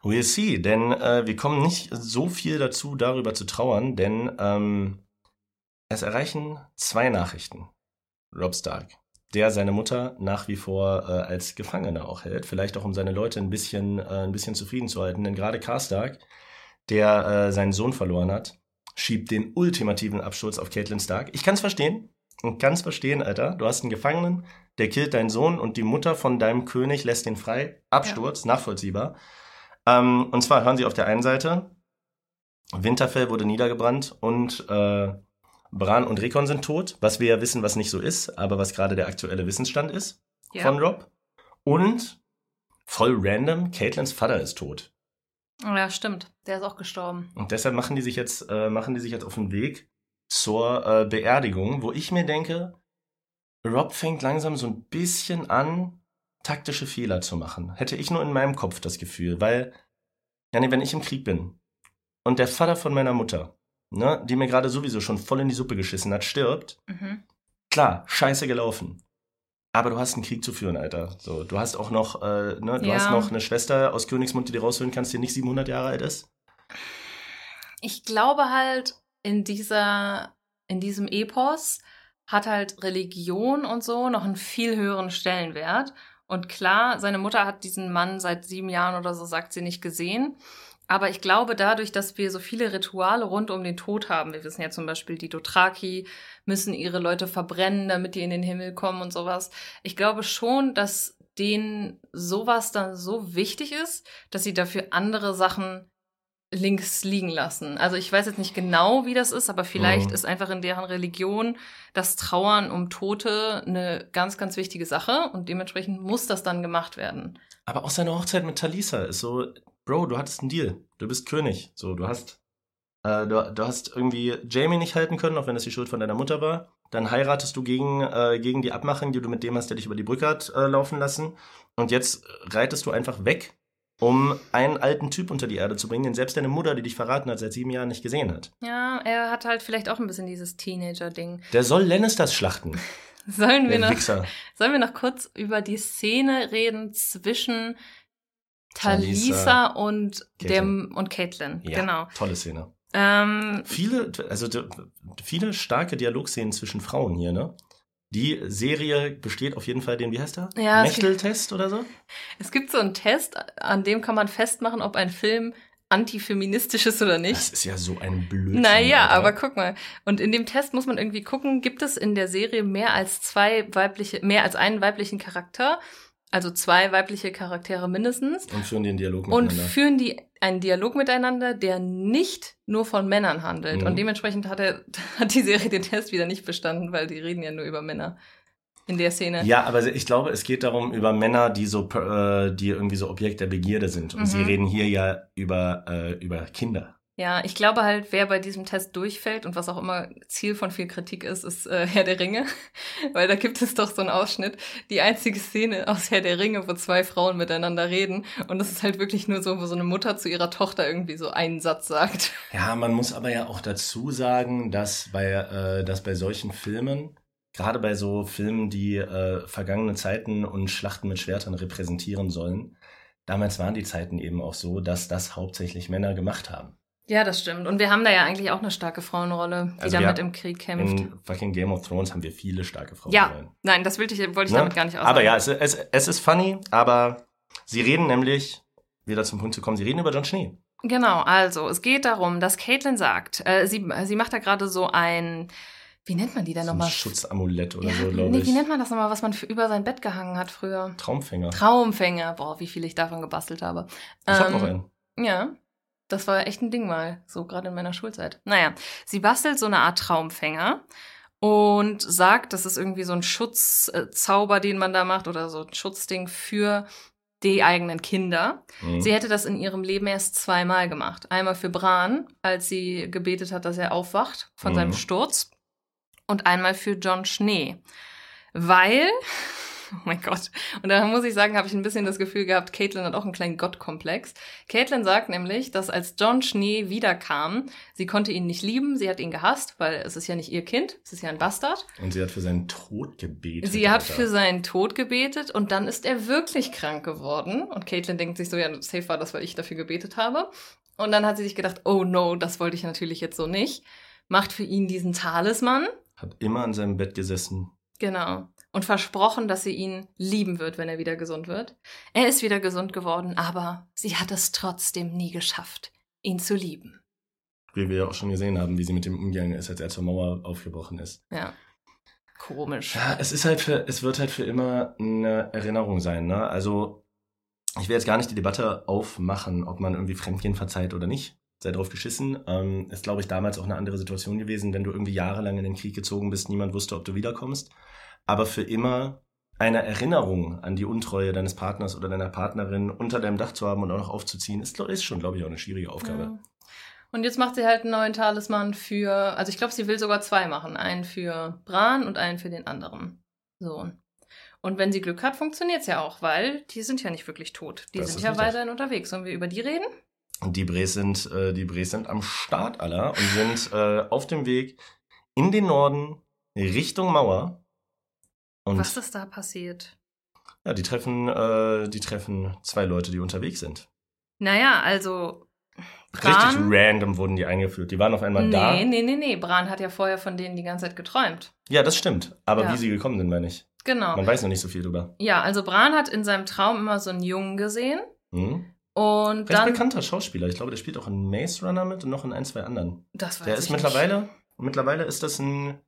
We'll see, denn äh, wir kommen nicht so viel dazu, darüber zu trauern, denn ähm, es erreichen zwei Nachrichten. Rob Stark, der seine Mutter nach wie vor äh, als Gefangene auch hält, vielleicht auch um seine Leute ein bisschen, äh, ein bisschen zufrieden zu halten, denn gerade Karstark, der äh, seinen Sohn verloren hat, schiebt den ultimativen Absturz auf Caitlin Stark. Ich kann's verstehen, ich kann's verstehen, Alter. Du hast einen Gefangenen, der killt deinen Sohn und die Mutter von deinem König lässt ihn frei. Absturz, nachvollziehbar. Ähm, und zwar hören sie auf der einen Seite, Winterfell wurde niedergebrannt und äh, Bran und Rickon sind tot, was wir ja wissen, was nicht so ist, aber was gerade der aktuelle Wissensstand ist Ja. von Rob. Und voll random, Caitlins Vater ist tot. ja, stimmt. Der ist auch gestorben. Und deshalb machen die sich jetzt, äh, machen die sich jetzt auf den Weg zur äh, Beerdigung, wo ich mir denke, Rob fängt langsam so ein bisschen an, taktische Fehler zu machen. Hätte ich nur in meinem Kopf das Gefühl, weil, ja, nee, wenn ich im Krieg bin und der Vater von meiner Mutter, ne, die mir gerade sowieso schon voll in die Suppe geschissen hat, stirbt, Mhm. klar, scheiße gelaufen. Aber du hast einen Krieg zu führen, Alter. So, du hast auch noch, äh, ne, du Ja. hast noch eine Schwester aus Königsmund, die dir rausholen kannst, die nicht 700 Jahre alt ist. Ich glaube halt, in dieser, in diesem Epos hat halt Religion und so noch einen viel höheren Stellenwert. Und klar, seine Mutter hat diesen Mann seit sieben Jahren oder so, sagt sie, nicht gesehen. Aber ich glaube, dadurch, dass wir so viele Rituale rund um den Tod haben, wir wissen ja zum Beispiel, die Dothraki müssen ihre Leute verbrennen, damit die in den Himmel kommen und sowas. Ich glaube schon, dass denen sowas dann so wichtig ist, dass sie dafür andere Sachen links liegen lassen. Also ich weiß jetzt nicht genau, wie das ist, aber vielleicht Mhm. ist einfach in deren Religion das Trauern um Tote eine ganz, ganz wichtige Sache und dementsprechend muss das dann gemacht werden. Aber auch seine Hochzeit mit Talisa ist so, Bro, du hattest einen Deal. Du bist König. So, du hast, äh, du, du hast irgendwie Jamie nicht halten können, auch wenn es die Schuld von deiner Mutter war. Dann heiratest du gegen, äh, gegen die Abmachung, die du mit dem hast, der dich über die Brücke hat äh, laufen lassen. Und jetzt reitest du einfach weg, um einen alten Typ unter die Erde zu bringen, den selbst deine Mutter, die dich verraten hat, seit sieben Jahren nicht gesehen hat. Ja, er hat halt vielleicht auch ein bisschen dieses Teenager-Ding. Der soll Lannisters schlachten. Sollen wir noch, sollen wir noch kurz über die Szene reden zwischen Talisa, und Caitlyn. dem und Caitlin? Ja, Genau. tolle Szene. Ähm, Viele, also viele starke Dialogszenen zwischen Frauen hier, ne? Die Serie besteht auf jeden Fall den, wie heißt der? Ja, es Mechtel-Test oder so? Es gibt so einen Test, an dem kann man festmachen, ob ein Film antifeministisch ist oder nicht. Das ist ja so ein Blödsinn. Naja, Alter. aber guck mal. Und in dem Test muss man irgendwie gucken, gibt es in der Serie mehr als zwei weibliche, mehr als einen weiblichen Charakter? Also zwei weibliche Charaktere mindestens. Und führen den Dialog Und miteinander. führen die einen Dialog miteinander, der nicht nur von Männern handelt. Mhm. Und dementsprechend hat, er, hat die Serie den Test wieder nicht bestanden, weil die reden ja nur über Männer in der Szene. Ja, aber ich glaube, es geht darum über Männer, die so, äh, die irgendwie so Objekt der Begierde sind. Und Mhm. sie reden hier ja über, äh, über Kinder. Ja, ich glaube halt, wer bei diesem Test durchfällt und was auch immer Ziel von viel Kritik ist, ist äh, Herr der Ringe. Weil da gibt es doch so einen Ausschnitt, die einzige Szene aus Herr der Ringe, wo zwei Frauen miteinander reden. Und das ist halt wirklich nur so, wo so eine Mutter zu ihrer Tochter irgendwie so einen Satz sagt. Ja, man muss aber ja auch dazu sagen, dass bei, äh, dass bei solchen Filmen, gerade bei so Filmen, die äh, vergangene Zeiten und Schlachten mit Schwertern repräsentieren sollen, damals waren die Zeiten eben auch so, dass das hauptsächlich Männer gemacht haben. Ja, das stimmt. Und wir haben da ja eigentlich auch eine starke Frauenrolle, die Also damit im Krieg kämpft. In fucking Game of Thrones haben wir viele starke Frauen. Ja, nein, das wollte ich, wollte ich Ne? damit gar nicht aussagen. Aber ja, es, es, es ist funny, aber sie reden nämlich, wieder zum Punkt zu kommen, sie reden über John Schnee. Genau, also es geht darum, dass Caitlin sagt, äh, sie, sie macht da gerade so ein, wie nennt man die denn So nochmal? Schutzamulett oder Ja, so, glaube nee, ich. wie nennt man das nochmal, was man für, über sein Bett gehangen hat früher? Traumfänger. Traumfänger. Boah, wie viel ich davon gebastelt habe. ich habe Ähm, noch einen. Ja, das war echt ein Ding mal, so gerade in meiner Schulzeit. Naja, sie bastelt so eine Art Traumfänger und sagt, das ist irgendwie so ein Schutzzauber, den man da macht oder so ein Schutzding für die eigenen Kinder. Mhm. Sie hätte das in ihrem Leben erst zweimal gemacht. Einmal für Bran, als sie gebetet hat, dass er aufwacht von Mhm. seinem Sturz. Und einmal für John Schnee. Weil, oh mein Gott, und da muss ich sagen, habe ich ein bisschen das Gefühl gehabt, Caitlin hat auch einen kleinen Gottkomplex. Caitlin sagt nämlich, dass als John Schnee wiederkam, sie konnte ihn nicht lieben, sie hat ihn gehasst, weil es ist ja nicht ihr Kind, es ist ja ein Bastard. Und sie hat für seinen Tod gebetet. Sie hat Alter. für seinen Tod gebetet und dann ist er wirklich krank geworden. Und Caitlin denkt sich so, ja, safe war das, weil ich dafür gebetet habe. Und dann hat sie sich gedacht, oh no, das wollte ich natürlich jetzt so nicht. Macht für ihn diesen Talisman. Hat immer an seinem Bett gesessen. Genau. Und versprochen, dass sie ihn lieben wird, wenn er wieder gesund wird. Er ist wieder gesund geworden, aber sie hat es trotzdem nie geschafft, ihn zu lieben. Wie wir ja auch schon gesehen haben, wie sie mit dem umgegangen ist, als er zur Mauer aufgebrochen ist. Ja. Komisch. Ja, es ist halt für, es wird halt für immer eine Erinnerung sein, ne? Also, ich will jetzt gar nicht die Debatte aufmachen, ob man irgendwie Fremdgehen verzeiht oder nicht. Sei drauf geschissen. Ähm, ist, glaube ich, damals auch eine andere Situation gewesen, wenn du irgendwie jahrelang in den Krieg gezogen bist, niemand wusste, ob du wiederkommst. Aber für immer eine Erinnerung an die Untreue deines Partners oder deiner Partnerin unter deinem Dach zu haben und auch noch aufzuziehen, ist, ist schon, glaube ich, auch eine schwierige Aufgabe. Ja. Und jetzt macht sie halt einen neuen Talisman für, also ich glaube, sie will sogar zwei machen. Einen für Bran und einen für den anderen Sohn. Und wenn sie Glück hat, funktioniert es ja auch, weil die sind ja nicht wirklich tot. Die Das sind ja weiterhin unterwegs. Sollen wir über die reden? Und die Brees sind, äh, die Brees sind am Start aller und sind äh, auf dem Weg in den Norden Richtung Mauer. Und Was ist da passiert? ja, die treffen, äh, die treffen zwei Leute, die unterwegs sind. Naja, also Richtig Bran. random wurden die eingeführt. Die waren auf einmal nee, da. nee, nee, nee. Bran hat ja vorher von denen die ganze Zeit geträumt. Ja, das stimmt. Aber Ja. wie sie gekommen sind, meine ich. Genau. Man weiß noch nicht so viel drüber. Ja, also Bran hat in seinem Traum immer so einen Jungen gesehen. Hm? Und Recht dann. bekannter Schauspieler. Ich glaube, der spielt auch in Maze Runner mit und noch in ein, zwei anderen. Das weiß Der ich ist nicht. mittlerweile, mittlerweile ist das ein,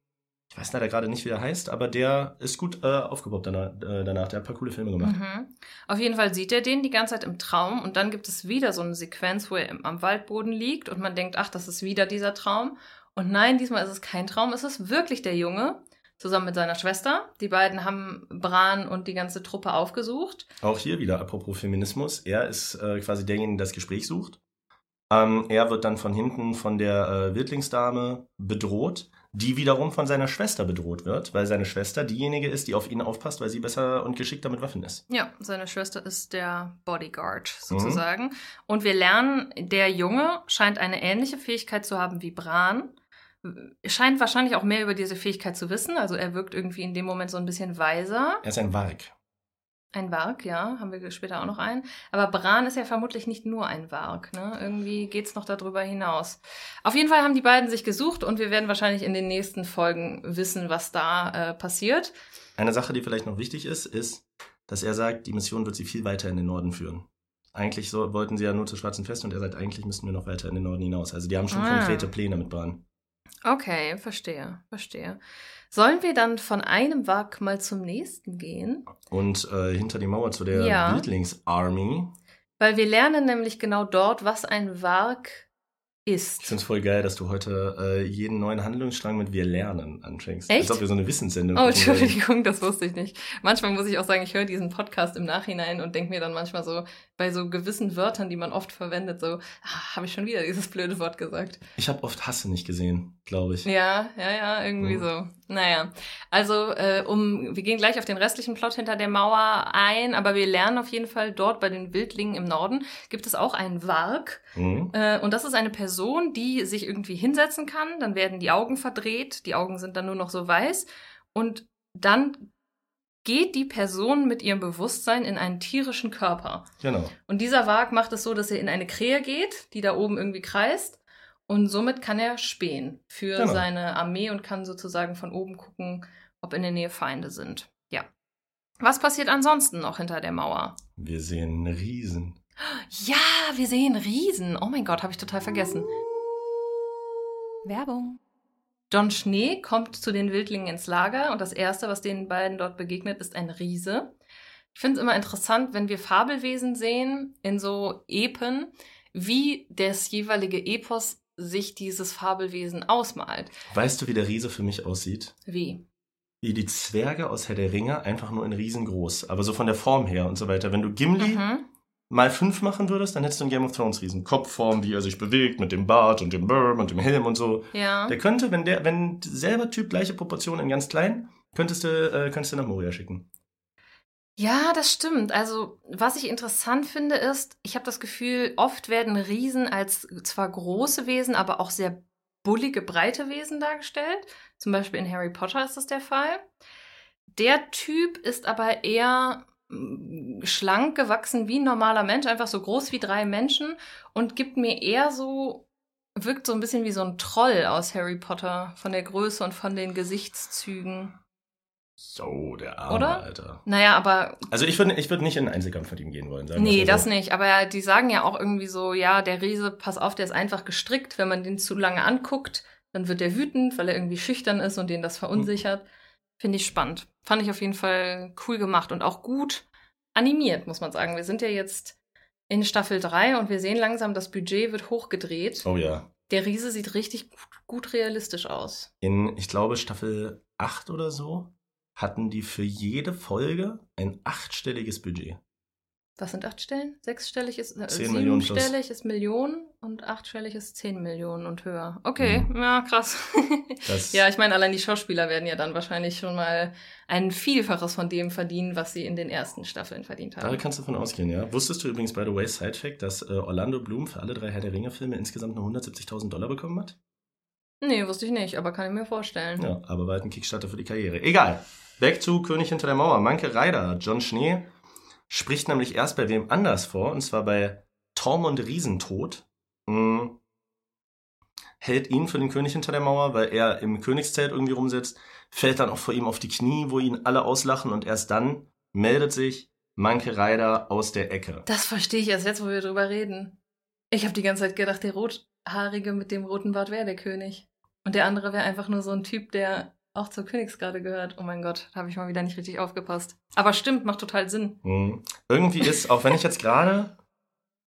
ich weiß leider gerade nicht, wie er heißt, aber der ist gut äh, aufgebaut danach, äh, danach. Der hat ein paar coole Filme gemacht. Mhm. Auf jeden Fall sieht er den die ganze Zeit im Traum und dann gibt es wieder so eine Sequenz, wo er im, am Waldboden liegt und man denkt, ach, das ist wieder dieser Traum. Und nein, diesmal ist es kein Traum, es ist wirklich der Junge zusammen mit seiner Schwester. Die beiden haben Bran und die ganze Truppe aufgesucht. Auch hier wieder, apropos Feminismus, er ist äh, quasi derjenige, der das Gespräch sucht. Ähm, er wird dann von hinten von der äh, Wildlingsdame bedroht, die wiederum von seiner Schwester bedroht wird, weil seine Schwester diejenige ist, die auf ihn aufpasst, weil sie besser und geschickter mit Waffen ist. Ja, seine Schwester ist der Bodyguard Mhm. sozusagen. Und wir lernen, der Junge scheint eine ähnliche Fähigkeit zu haben wie Bran. Scheint wahrscheinlich auch mehr über diese Fähigkeit zu wissen. Also er wirkt irgendwie in dem Moment so ein bisschen weiser. Er ist ein Varg. Ein Varg, ja, haben wir später auch noch einen. Aber Bran ist ja vermutlich nicht nur ein Varg, ne? Irgendwie geht's noch darüber hinaus. Auf jeden Fall haben die beiden sich gesucht und wir werden wahrscheinlich in den nächsten Folgen wissen, was da äh, passiert. Eine Sache, die vielleicht noch wichtig ist, ist, dass er sagt, die Mission wird sie viel weiter in den Norden führen. Eigentlich so, wollten sie ja nur zur Schwarzen Fest und er sagt, eigentlich müssten wir noch weiter in den Norden hinaus. Also die haben schon Ah. konkrete Pläne mit Bran. Okay, verstehe, verstehe. Sollen wir dann von einem Varg mal zum nächsten gehen? Und äh, hinter die Mauer zu der Ja. Wildlings-Army. Weil wir lernen nämlich genau dort, was ein Ich ist. finde es voll geil, dass du heute äh, jeden neuen Handlungsstrang mit Wir lernen anfängst. Echt? Als ob wir so eine Wissenssendung Oh. Entschuldigung, das wusste ich nicht. Manchmal muss ich auch sagen, ich höre diesen Podcast im Nachhinein und denke mir dann manchmal so, bei so gewissen Wörtern, die man oft verwendet, so, ah, habe ich schon wieder dieses blöde Wort gesagt. Ich habe oft Hasse nicht gesehen, glaube ich. Ja, ja, ja, irgendwie Mhm. so. Naja, also äh, um, wir gehen gleich auf den restlichen Plot hinter der Mauer ein, aber wir lernen auf jeden Fall dort bei den Wildlingen im Norden gibt es auch einen Warg Mhm. äh, und das ist eine Person, die sich irgendwie hinsetzen kann, dann werden die Augen verdreht, die Augen sind dann nur noch so weiß und dann geht die Person mit ihrem Bewusstsein in einen tierischen Körper. Genau. Und dieser Wag macht es so, dass er in eine Krähe geht, die da oben irgendwie kreist. Und somit kann er spähen für Genau. seine Armee und kann sozusagen von oben gucken, ob in der Nähe Feinde sind. Ja. Was passiert ansonsten noch hinter der Mauer? Wir sehen einen Riesen. Ja, wir sehen Riesen. Oh mein Gott, habe ich total vergessen. Werbung. John Schnee kommt zu den Wildlingen ins Lager und das Erste, was den beiden dort begegnet, ist ein Riese. Ich finde es immer interessant, wenn wir Fabelwesen sehen in so Epen, wie das jeweilige Epos sich dieses Fabelwesen ausmalt. Weißt du, wie der Riese für mich aussieht? Wie? Wie die Zwerge aus Herr der Ringe, einfach nur in riesengroß. Aber so von der Form her und so weiter. Wenn du Gimli Mhm. Mal fünf machen würdest, dann hättest du einen Game of Thrones Riesen. Kopfform, wie er sich bewegt, mit dem Bart und dem Burm und dem Helm und so. Ja. Der könnte, wenn der, wenn selber Typ gleiche Proportionen in ganz klein, könntest du, äh, könntest du nach Moria schicken. Ja, das stimmt. Also, was ich interessant finde, ist, ich habe das Gefühl, oft werden Riesen als zwar große Wesen, aber auch sehr bullige, breite Wesen dargestellt. Zum Beispiel in Harry Potter ist das der Fall. Der Typ ist aber eher schlank gewachsen wie ein normaler Mensch, einfach so groß wie drei Menschen und gibt mir eher so, wirkt so ein bisschen wie so ein Troll aus Harry Potter, von der Größe und von den Gesichtszügen. So, der Arme, Oder? Alter. Naja, aber Also ich würde ich würd nicht in einen Einzelkampf mit ihm gehen wollen. Sagen Nee, mal das so. nicht. Aber die sagen ja auch irgendwie so, ja, der Riese, pass auf, der ist einfach gestrickt. Wenn man den zu lange anguckt, dann wird der wütend, weil er irgendwie schüchtern ist und den das verunsichert. Finde ich spannend. Fand ich auf jeden Fall cool gemacht und auch gut animiert, muss man sagen. Wir sind ja jetzt in Staffel 3 und wir sehen langsam, das Budget wird hochgedreht. Oh ja. Der Riese sieht richtig gut, gut realistisch aus. In, ich glaube, Staffel 8 oder so hatten die für jede Folge ein achtstelliges Budget. Was sind acht Stellen? Sechsstellig ist äh, siebenstellig ist Millionen und achtstellig ist zehn Millionen und höher. Okay, Mhm. ja, krass. Ja, ich meine, allein die Schauspieler werden ja dann wahrscheinlich schon mal ein Vielfaches von dem verdienen, was sie in den ersten Staffeln verdient Da haben. kannst du von ausgehen, ja. Wusstest du übrigens, by the way, Side Fact, dass äh, Orlando Bloom für alle drei Herr der Ringe-Filme insgesamt nur 170.000 Dollar bekommen hat? Nee, wusste ich nicht, aber kann ich mir vorstellen. Ja, aber war halt ein Kickstarter für die Karriere. Egal. Back zu König hinter der Mauer. Manke Reider, John Schnee, spricht nämlich erst bei wem anders vor, und zwar bei Tormund Riesentod. Hm. Hält ihn für den König hinter der Mauer, weil er im Königszelt irgendwie rumsitzt, fällt dann auch vor ihm auf die Knie, wo ihn alle auslachen und erst dann meldet sich Manke Reider aus der Ecke. Das verstehe ich erst jetzt, wo wir drüber reden. Ich habe die ganze Zeit gedacht, der Rothaarige mit dem roten Bart wäre der König. Und der andere wäre einfach nur so ein Typ, der auch zur Königsgarde gehört. Oh mein Gott, da habe ich mal wieder nicht richtig aufgepasst. Aber stimmt, macht total Sinn. Hm. Irgendwie ist, auch wenn ich jetzt gerade.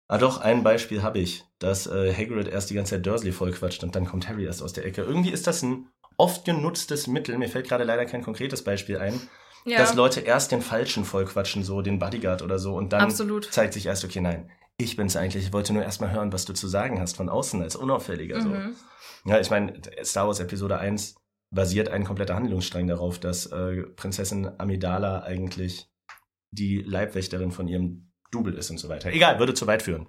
Ah doch, ein Beispiel habe ich, dass äh, Hagrid erst die ganze Zeit Dursley vollquatscht und dann kommt Harry erst aus der Ecke. Irgendwie ist das ein oft genutztes Mittel, mir fällt gerade leider kein konkretes Beispiel ein, Ja, dass Leute erst den Falschen vollquatschen, so den Bodyguard oder so, und dann absolut. zeigt sich erst, okay, nein, ich bin's eigentlich, ich wollte nur erstmal hören, was du zu sagen hast von außen als Unauffälliger. So. Mhm. Ja, ich meine, Star Wars Episode 1 basiert ein kompletter Handlungsstrang darauf, dass äh, Prinzessin Amidala eigentlich die Leibwächterin von ihrem Double ist und so weiter. Egal, würde zu weit führen.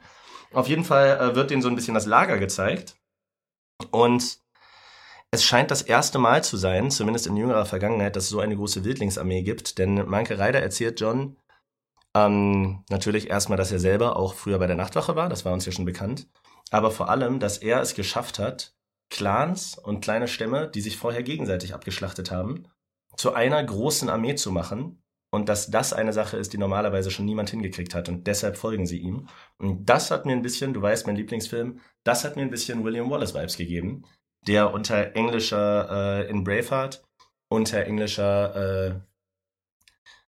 Auf jeden Fall äh, wird denen so ein bisschen das Lager gezeigt. Und es scheint das erste Mal zu sein, zumindest in jüngerer Vergangenheit, dass es so eine große Wildlingsarmee gibt. Denn Manke Reider erzählt John ähm, natürlich erstmal, dass er selber auch früher bei der Nachtwache war. Das war uns ja schon bekannt. Aber vor allem, dass er es geschafft hat, Clans und kleine Stämme, die sich vorher gegenseitig abgeschlachtet haben, zu einer großen Armee zu machen und dass das eine Sache ist, die normalerweise schon niemand hingekriegt hat und deshalb folgen sie ihm. Und das hat mir ein bisschen, du weißt, mein Lieblingsfilm, das hat mir ein bisschen William Wallace Vibes gegeben, der unter englischer äh, in Braveheart unter englischer äh,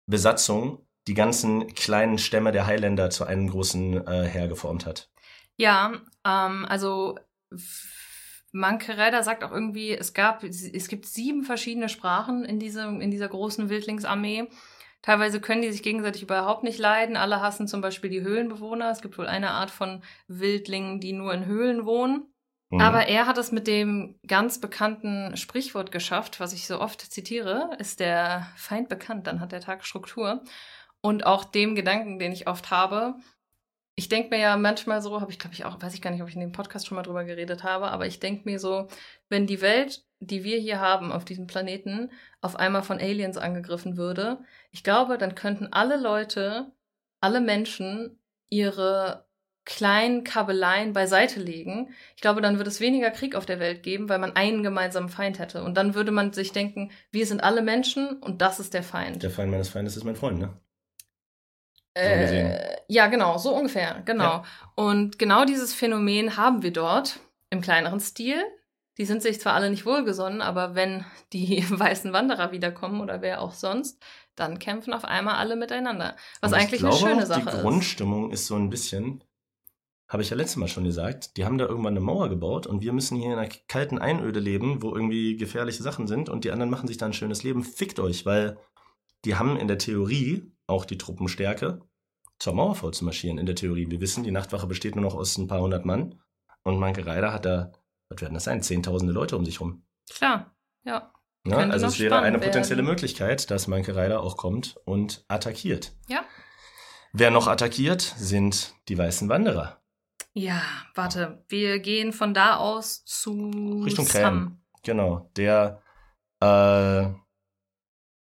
Besatzung die ganzen kleinen Stämme der Highlander zu einem großen äh, Heer geformt hat. Ja, ähm, also Manke Reiter sagt auch irgendwie, es gab, es gibt sieben verschiedene Sprachen in, diesem, in dieser großen Wildlingsarmee. Teilweise können die sich gegenseitig überhaupt nicht leiden. Alle hassen zum Beispiel die Höhlenbewohner. Es gibt wohl eine Art von Wildlingen, die nur in Höhlen wohnen. Mhm. Aber er hat es mit dem ganz bekannten Sprichwort geschafft, was ich so oft zitiere, ist der Feind bekannt, dann hat der Tag Struktur. Und auch dem Gedanken, den ich oft habe, ich denke mir ja manchmal so, habe ich glaube ich auch, weiß ich gar nicht, ob ich in dem Podcast schon mal drüber geredet habe, aber ich denke mir so, wenn die Welt, die wir hier haben auf diesem Planeten, auf einmal von Aliens angegriffen würde, ich glaube, dann könnten alle Leute, alle Menschen ihre kleinen Kabeleien beiseite legen. Ich glaube, dann würde es weniger Krieg auf der Welt geben, weil man einen gemeinsamen Feind hätte. Und dann würde man sich denken, wir sind alle Menschen und das ist der Feind. Der Feind meines Feindes ist mein Freund, ne? Äh, ja, genau, so ungefähr, genau. Ja. Und genau dieses Phänomen haben wir dort im kleineren Stil. Die sind sich zwar alle nicht wohlgesonnen, aber wenn die weißen Wanderer wiederkommen oder wer auch sonst, dann kämpfen auf einmal alle miteinander. Was eigentlich glaube, eine schöne Sache ist. Die Grundstimmung ist so ein bisschen, habe ich ja letztes Mal schon gesagt, die haben da irgendwann eine Mauer gebaut und wir müssen hier in einer kalten Einöde leben, wo irgendwie gefährliche Sachen sind und die anderen machen sich da ein schönes Leben. Fickt euch, weil die haben in der Theorie auch die Truppenstärke, zur Mauer vorzumarschieren, in der Theorie. Wir wissen, die Nachtwache besteht nur noch aus ein paar hundert Mann. Und Manke Reiter hat da, was werden das sein, zehntausende Leute um sich rum. Klar, ja. ja also es wäre eine potenzielle werden. Möglichkeit, dass Manke Reiter auch kommt und attackiert. Ja. Wer noch attackiert, sind die weißen Wanderer. Ja, warte, wir gehen von da aus zu Richtung Sam. Genau, der äh,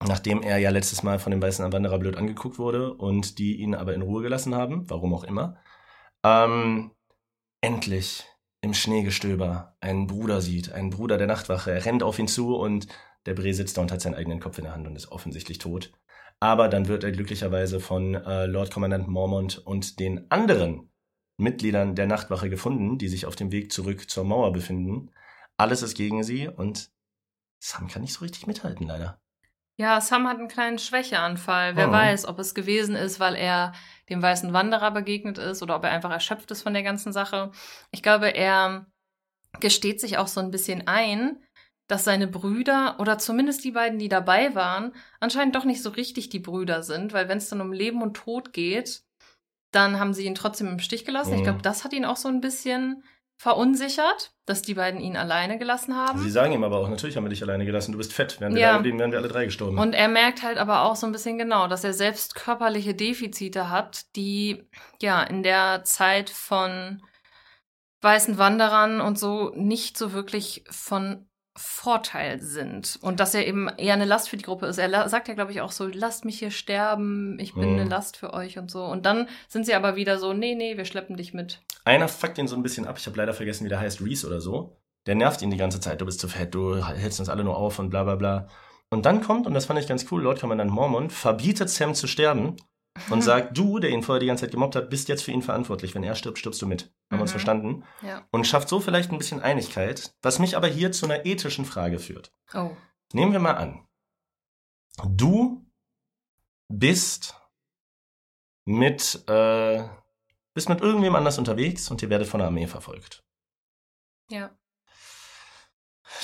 nachdem er ja letztes Mal von dem weißen Wanderer blöd angeguckt wurde und die ihn aber in Ruhe gelassen haben, warum auch immer, ähm, endlich im Schneegestöber einen Bruder sieht, einen Bruder der Nachtwache. Er rennt auf ihn zu und der Bre sitzt da und hat seinen eigenen Kopf in der Hand und ist offensichtlich tot. Aber dann wird er glücklicherweise von äh, Lord Kommandant Mormont und den anderen Mitgliedern der Nachtwache gefunden, die sich auf dem Weg zurück zur Mauer befinden. Alles ist gegen sie und Sam kann nicht so richtig mithalten, leider. Ja, Sam hat einen kleinen Schwächeanfall. Wer oh. weiß, ob es gewesen ist, weil er dem weißen Wanderer begegnet ist oder ob er einfach erschöpft ist von der ganzen Sache. Ich glaube, er gesteht sich auch so ein bisschen ein, dass seine Brüder oder zumindest die beiden, die dabei waren, anscheinend doch nicht so richtig die Brüder sind, weil wenn es dann um Leben und Tod geht, dann haben sie ihn trotzdem im Stich gelassen. Mhm. Ich glaube, das hat ihn auch so ein bisschen verunsichert, dass die beiden ihn alleine gelassen haben. Sie sagen ihm aber auch, natürlich haben wir dich alleine gelassen, du bist fett, wären wir ja. da geblieben, wären wir alle drei gestorben. Und er merkt halt aber auch so ein bisschen genau, dass er selbst körperliche Defizite hat, die ja in der Zeit von weißen Wanderern und so nicht so wirklich von Vorteil sind und dass er eben eher eine Last für die Gruppe ist. Er sagt ja, glaube ich, auch so, lasst mich hier sterben, ich bin mhm. eine Last für euch und so. Und dann sind sie aber wieder so, nee, nee, wir schleppen dich mit. Einer fuckt ihn so ein bisschen ab, ich habe leider vergessen, wie der heißt, Reese oder so. Der nervt ihn die ganze Zeit, du bist zu fett, du hältst uns alle nur auf und bla bla bla. Und dann kommt, und das fand ich ganz cool, Lord Kommandant Mormon verbietet Sam zu sterben und sagt, du, der ihn vorher die ganze Zeit gemobbt hat, bist jetzt für ihn verantwortlich. Wenn er stirbt, stirbst du mit. Haben wir uns mhm. verstanden? Ja. Und schafft so vielleicht ein bisschen Einigkeit, was mich aber hier zu einer ethischen Frage führt. Oh. Nehmen wir mal an, du bist mit, äh, bist mit irgendwem anders unterwegs und ihr werdet von der Armee verfolgt. Ja.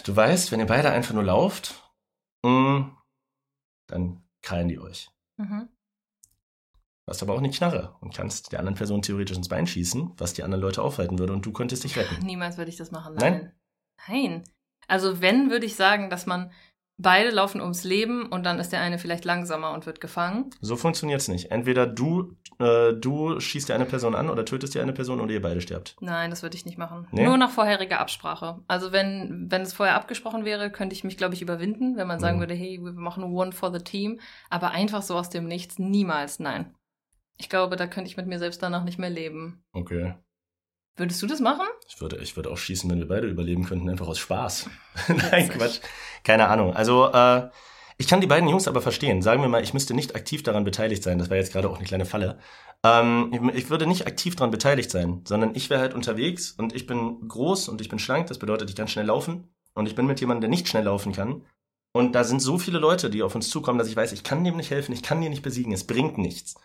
Du weißt, wenn ihr beide einfach nur lauft, mh, mm, dann krallen die euch. Mhm. Du hast aber auch eine Knarre und kannst der anderen Person theoretisch ins Bein schießen, was die anderen Leute aufhalten würde und du könntest dich retten. Niemals würde ich das machen. Nein. Nein. Also wenn, würde ich sagen, dass man beide laufen ums Leben und dann ist der eine vielleicht langsamer und wird gefangen. So funktioniert es nicht. Entweder du, äh, du schießt dir eine Person an oder tötest dir eine Person oder ihr beide sterbt. Nein, das würde ich nicht machen. Nee? Nur nach vorheriger Absprache. Also wenn, wenn es vorher abgesprochen wäre, könnte ich mich, glaube ich, überwinden, wenn man sagen mhm. würde, hey, wir machen one for the team. Aber einfach so aus dem Nichts, niemals, nein. Ich glaube, da könnte ich mit mir selbst danach nicht mehr leben. Okay. Würdest du das machen? Ich würde, ich würde auch schießen, wenn wir beide überleben könnten, einfach aus Spaß. Nein, Quatsch. Keine Ahnung. Also, äh, ich kann die beiden Jungs aber verstehen. Sagen wir mal, ich müsste nicht aktiv daran beteiligt sein. Das war jetzt gerade auch eine kleine Falle. Ähm, ich, ich, würde nicht aktiv daran beteiligt sein, sondern ich wäre halt unterwegs und ich bin groß und ich bin schlank. Das bedeutet, ich kann schnell laufen. Und ich bin mit jemandem, der nicht schnell laufen kann. Und da sind so viele Leute, die auf uns zukommen, dass ich weiß, ich kann dem nicht helfen, ich kann dir nicht besiegen, es bringt nichts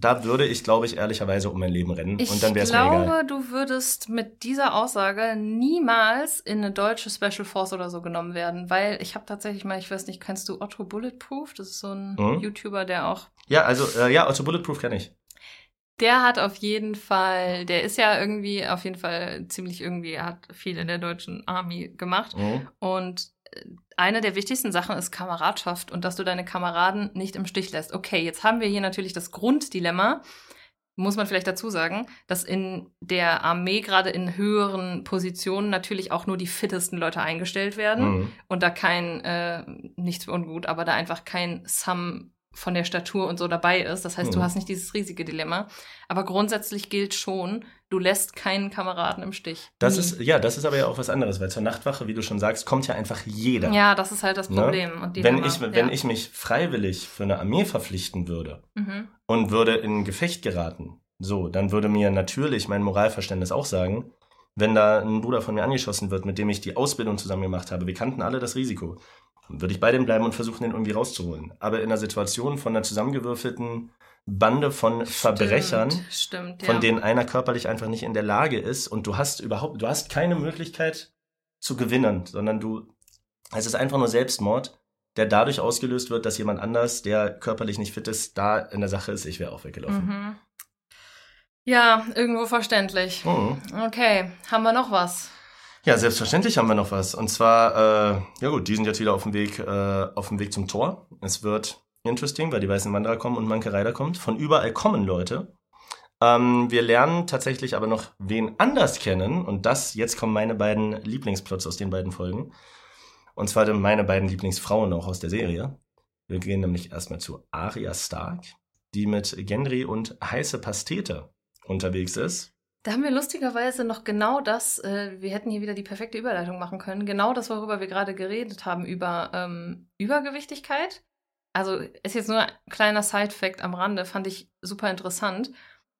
da würde ich, glaube ich, ehrlicherweise um mein Leben rennen Ich und dann wäre es mir glaube, egal. du würdest mit dieser Aussage niemals in eine deutsche Special Force oder so genommen werden, weil ich habe tatsächlich mal, ich weiß nicht, kennst du Otto Bulletproof? Das ist so ein Mhm. YouTuber, der auch Ja, also, äh, ja, Otto Bulletproof kenne ich. Der hat auf jeden Fall, der ist ja irgendwie auf jeden Fall ziemlich irgendwie, er hat viel in der deutschen Army gemacht. Mhm. Und eine der wichtigsten Sachen ist Kameradschaft und dass du deine Kameraden nicht im Stich lässt. Okay, jetzt haben wir hier natürlich das Grunddilemma, muss man vielleicht dazu sagen, dass in der Armee gerade in höheren Positionen natürlich auch nur die fittesten Leute eingestellt werden Mhm. und da kein, äh, nichts für ungut, aber da einfach kein Sum von der Statur und so dabei ist. Das heißt, du Mhm. hast nicht dieses riesige Dilemma. Aber grundsätzlich gilt schon, du lässt keinen Kameraden im Stich. Das Nie. ist, ja, das ist aber ja auch was anderes, weil zur Nachtwache, wie du schon sagst, kommt ja einfach jeder. Ja, das ist halt das Ne? Problem. Und Wenn ich, ja. wenn ich mich freiwillig für eine Armee verpflichten würde Mhm. und würde in Gefecht geraten, so, dann würde mir natürlich mein Moralverständnis auch sagen, wenn da ein Bruder von mir angeschossen wird, mit dem ich die Ausbildung zusammen gemacht habe, wir kannten alle das Risiko, würde ich bei dem bleiben und versuchen, den irgendwie rauszuholen. Aber in einer Situation von einer zusammengewürfelten Bande von Verbrechern, Stimmt, stimmt von ja. denen einer körperlich einfach nicht in der Lage ist und du hast überhaupt, du hast keine Möglichkeit zu gewinnen, sondern du, es ist einfach nur Selbstmord, der dadurch ausgelöst wird, dass jemand anders, der körperlich nicht fit ist, da in der Sache ist, ich wäre auch weggelaufen. Mhm. Ja, irgendwo verständlich. Mhm. Okay, haben wir noch was? Ja, selbstverständlich haben wir noch was. Und zwar, äh, ja gut, die sind jetzt wieder auf dem Weg, äh, auf dem Weg zum Tor. Es wird interesting, weil die weißen Wanderer kommen und Manke Reiter kommt. Von überall kommen Leute. Ähm, wir lernen tatsächlich aber noch wen anders kennen. Und das, jetzt kommen meine beiden Lieblingsplots aus den beiden Folgen. Und zwar meine beiden Lieblingsfrauen auch aus der Serie. Wir gehen nämlich erstmal zu Arya Stark, die mit Gendry und heiße Pastete unterwegs ist. Da haben wir lustigerweise noch genau das, äh, wir hätten hier wieder die perfekte Überleitung machen können, genau das, worüber wir gerade geredet haben, über ähm, Übergewichtigkeit. Also ist jetzt nur ein kleiner Side-Fact am Rande, fand ich super interessant.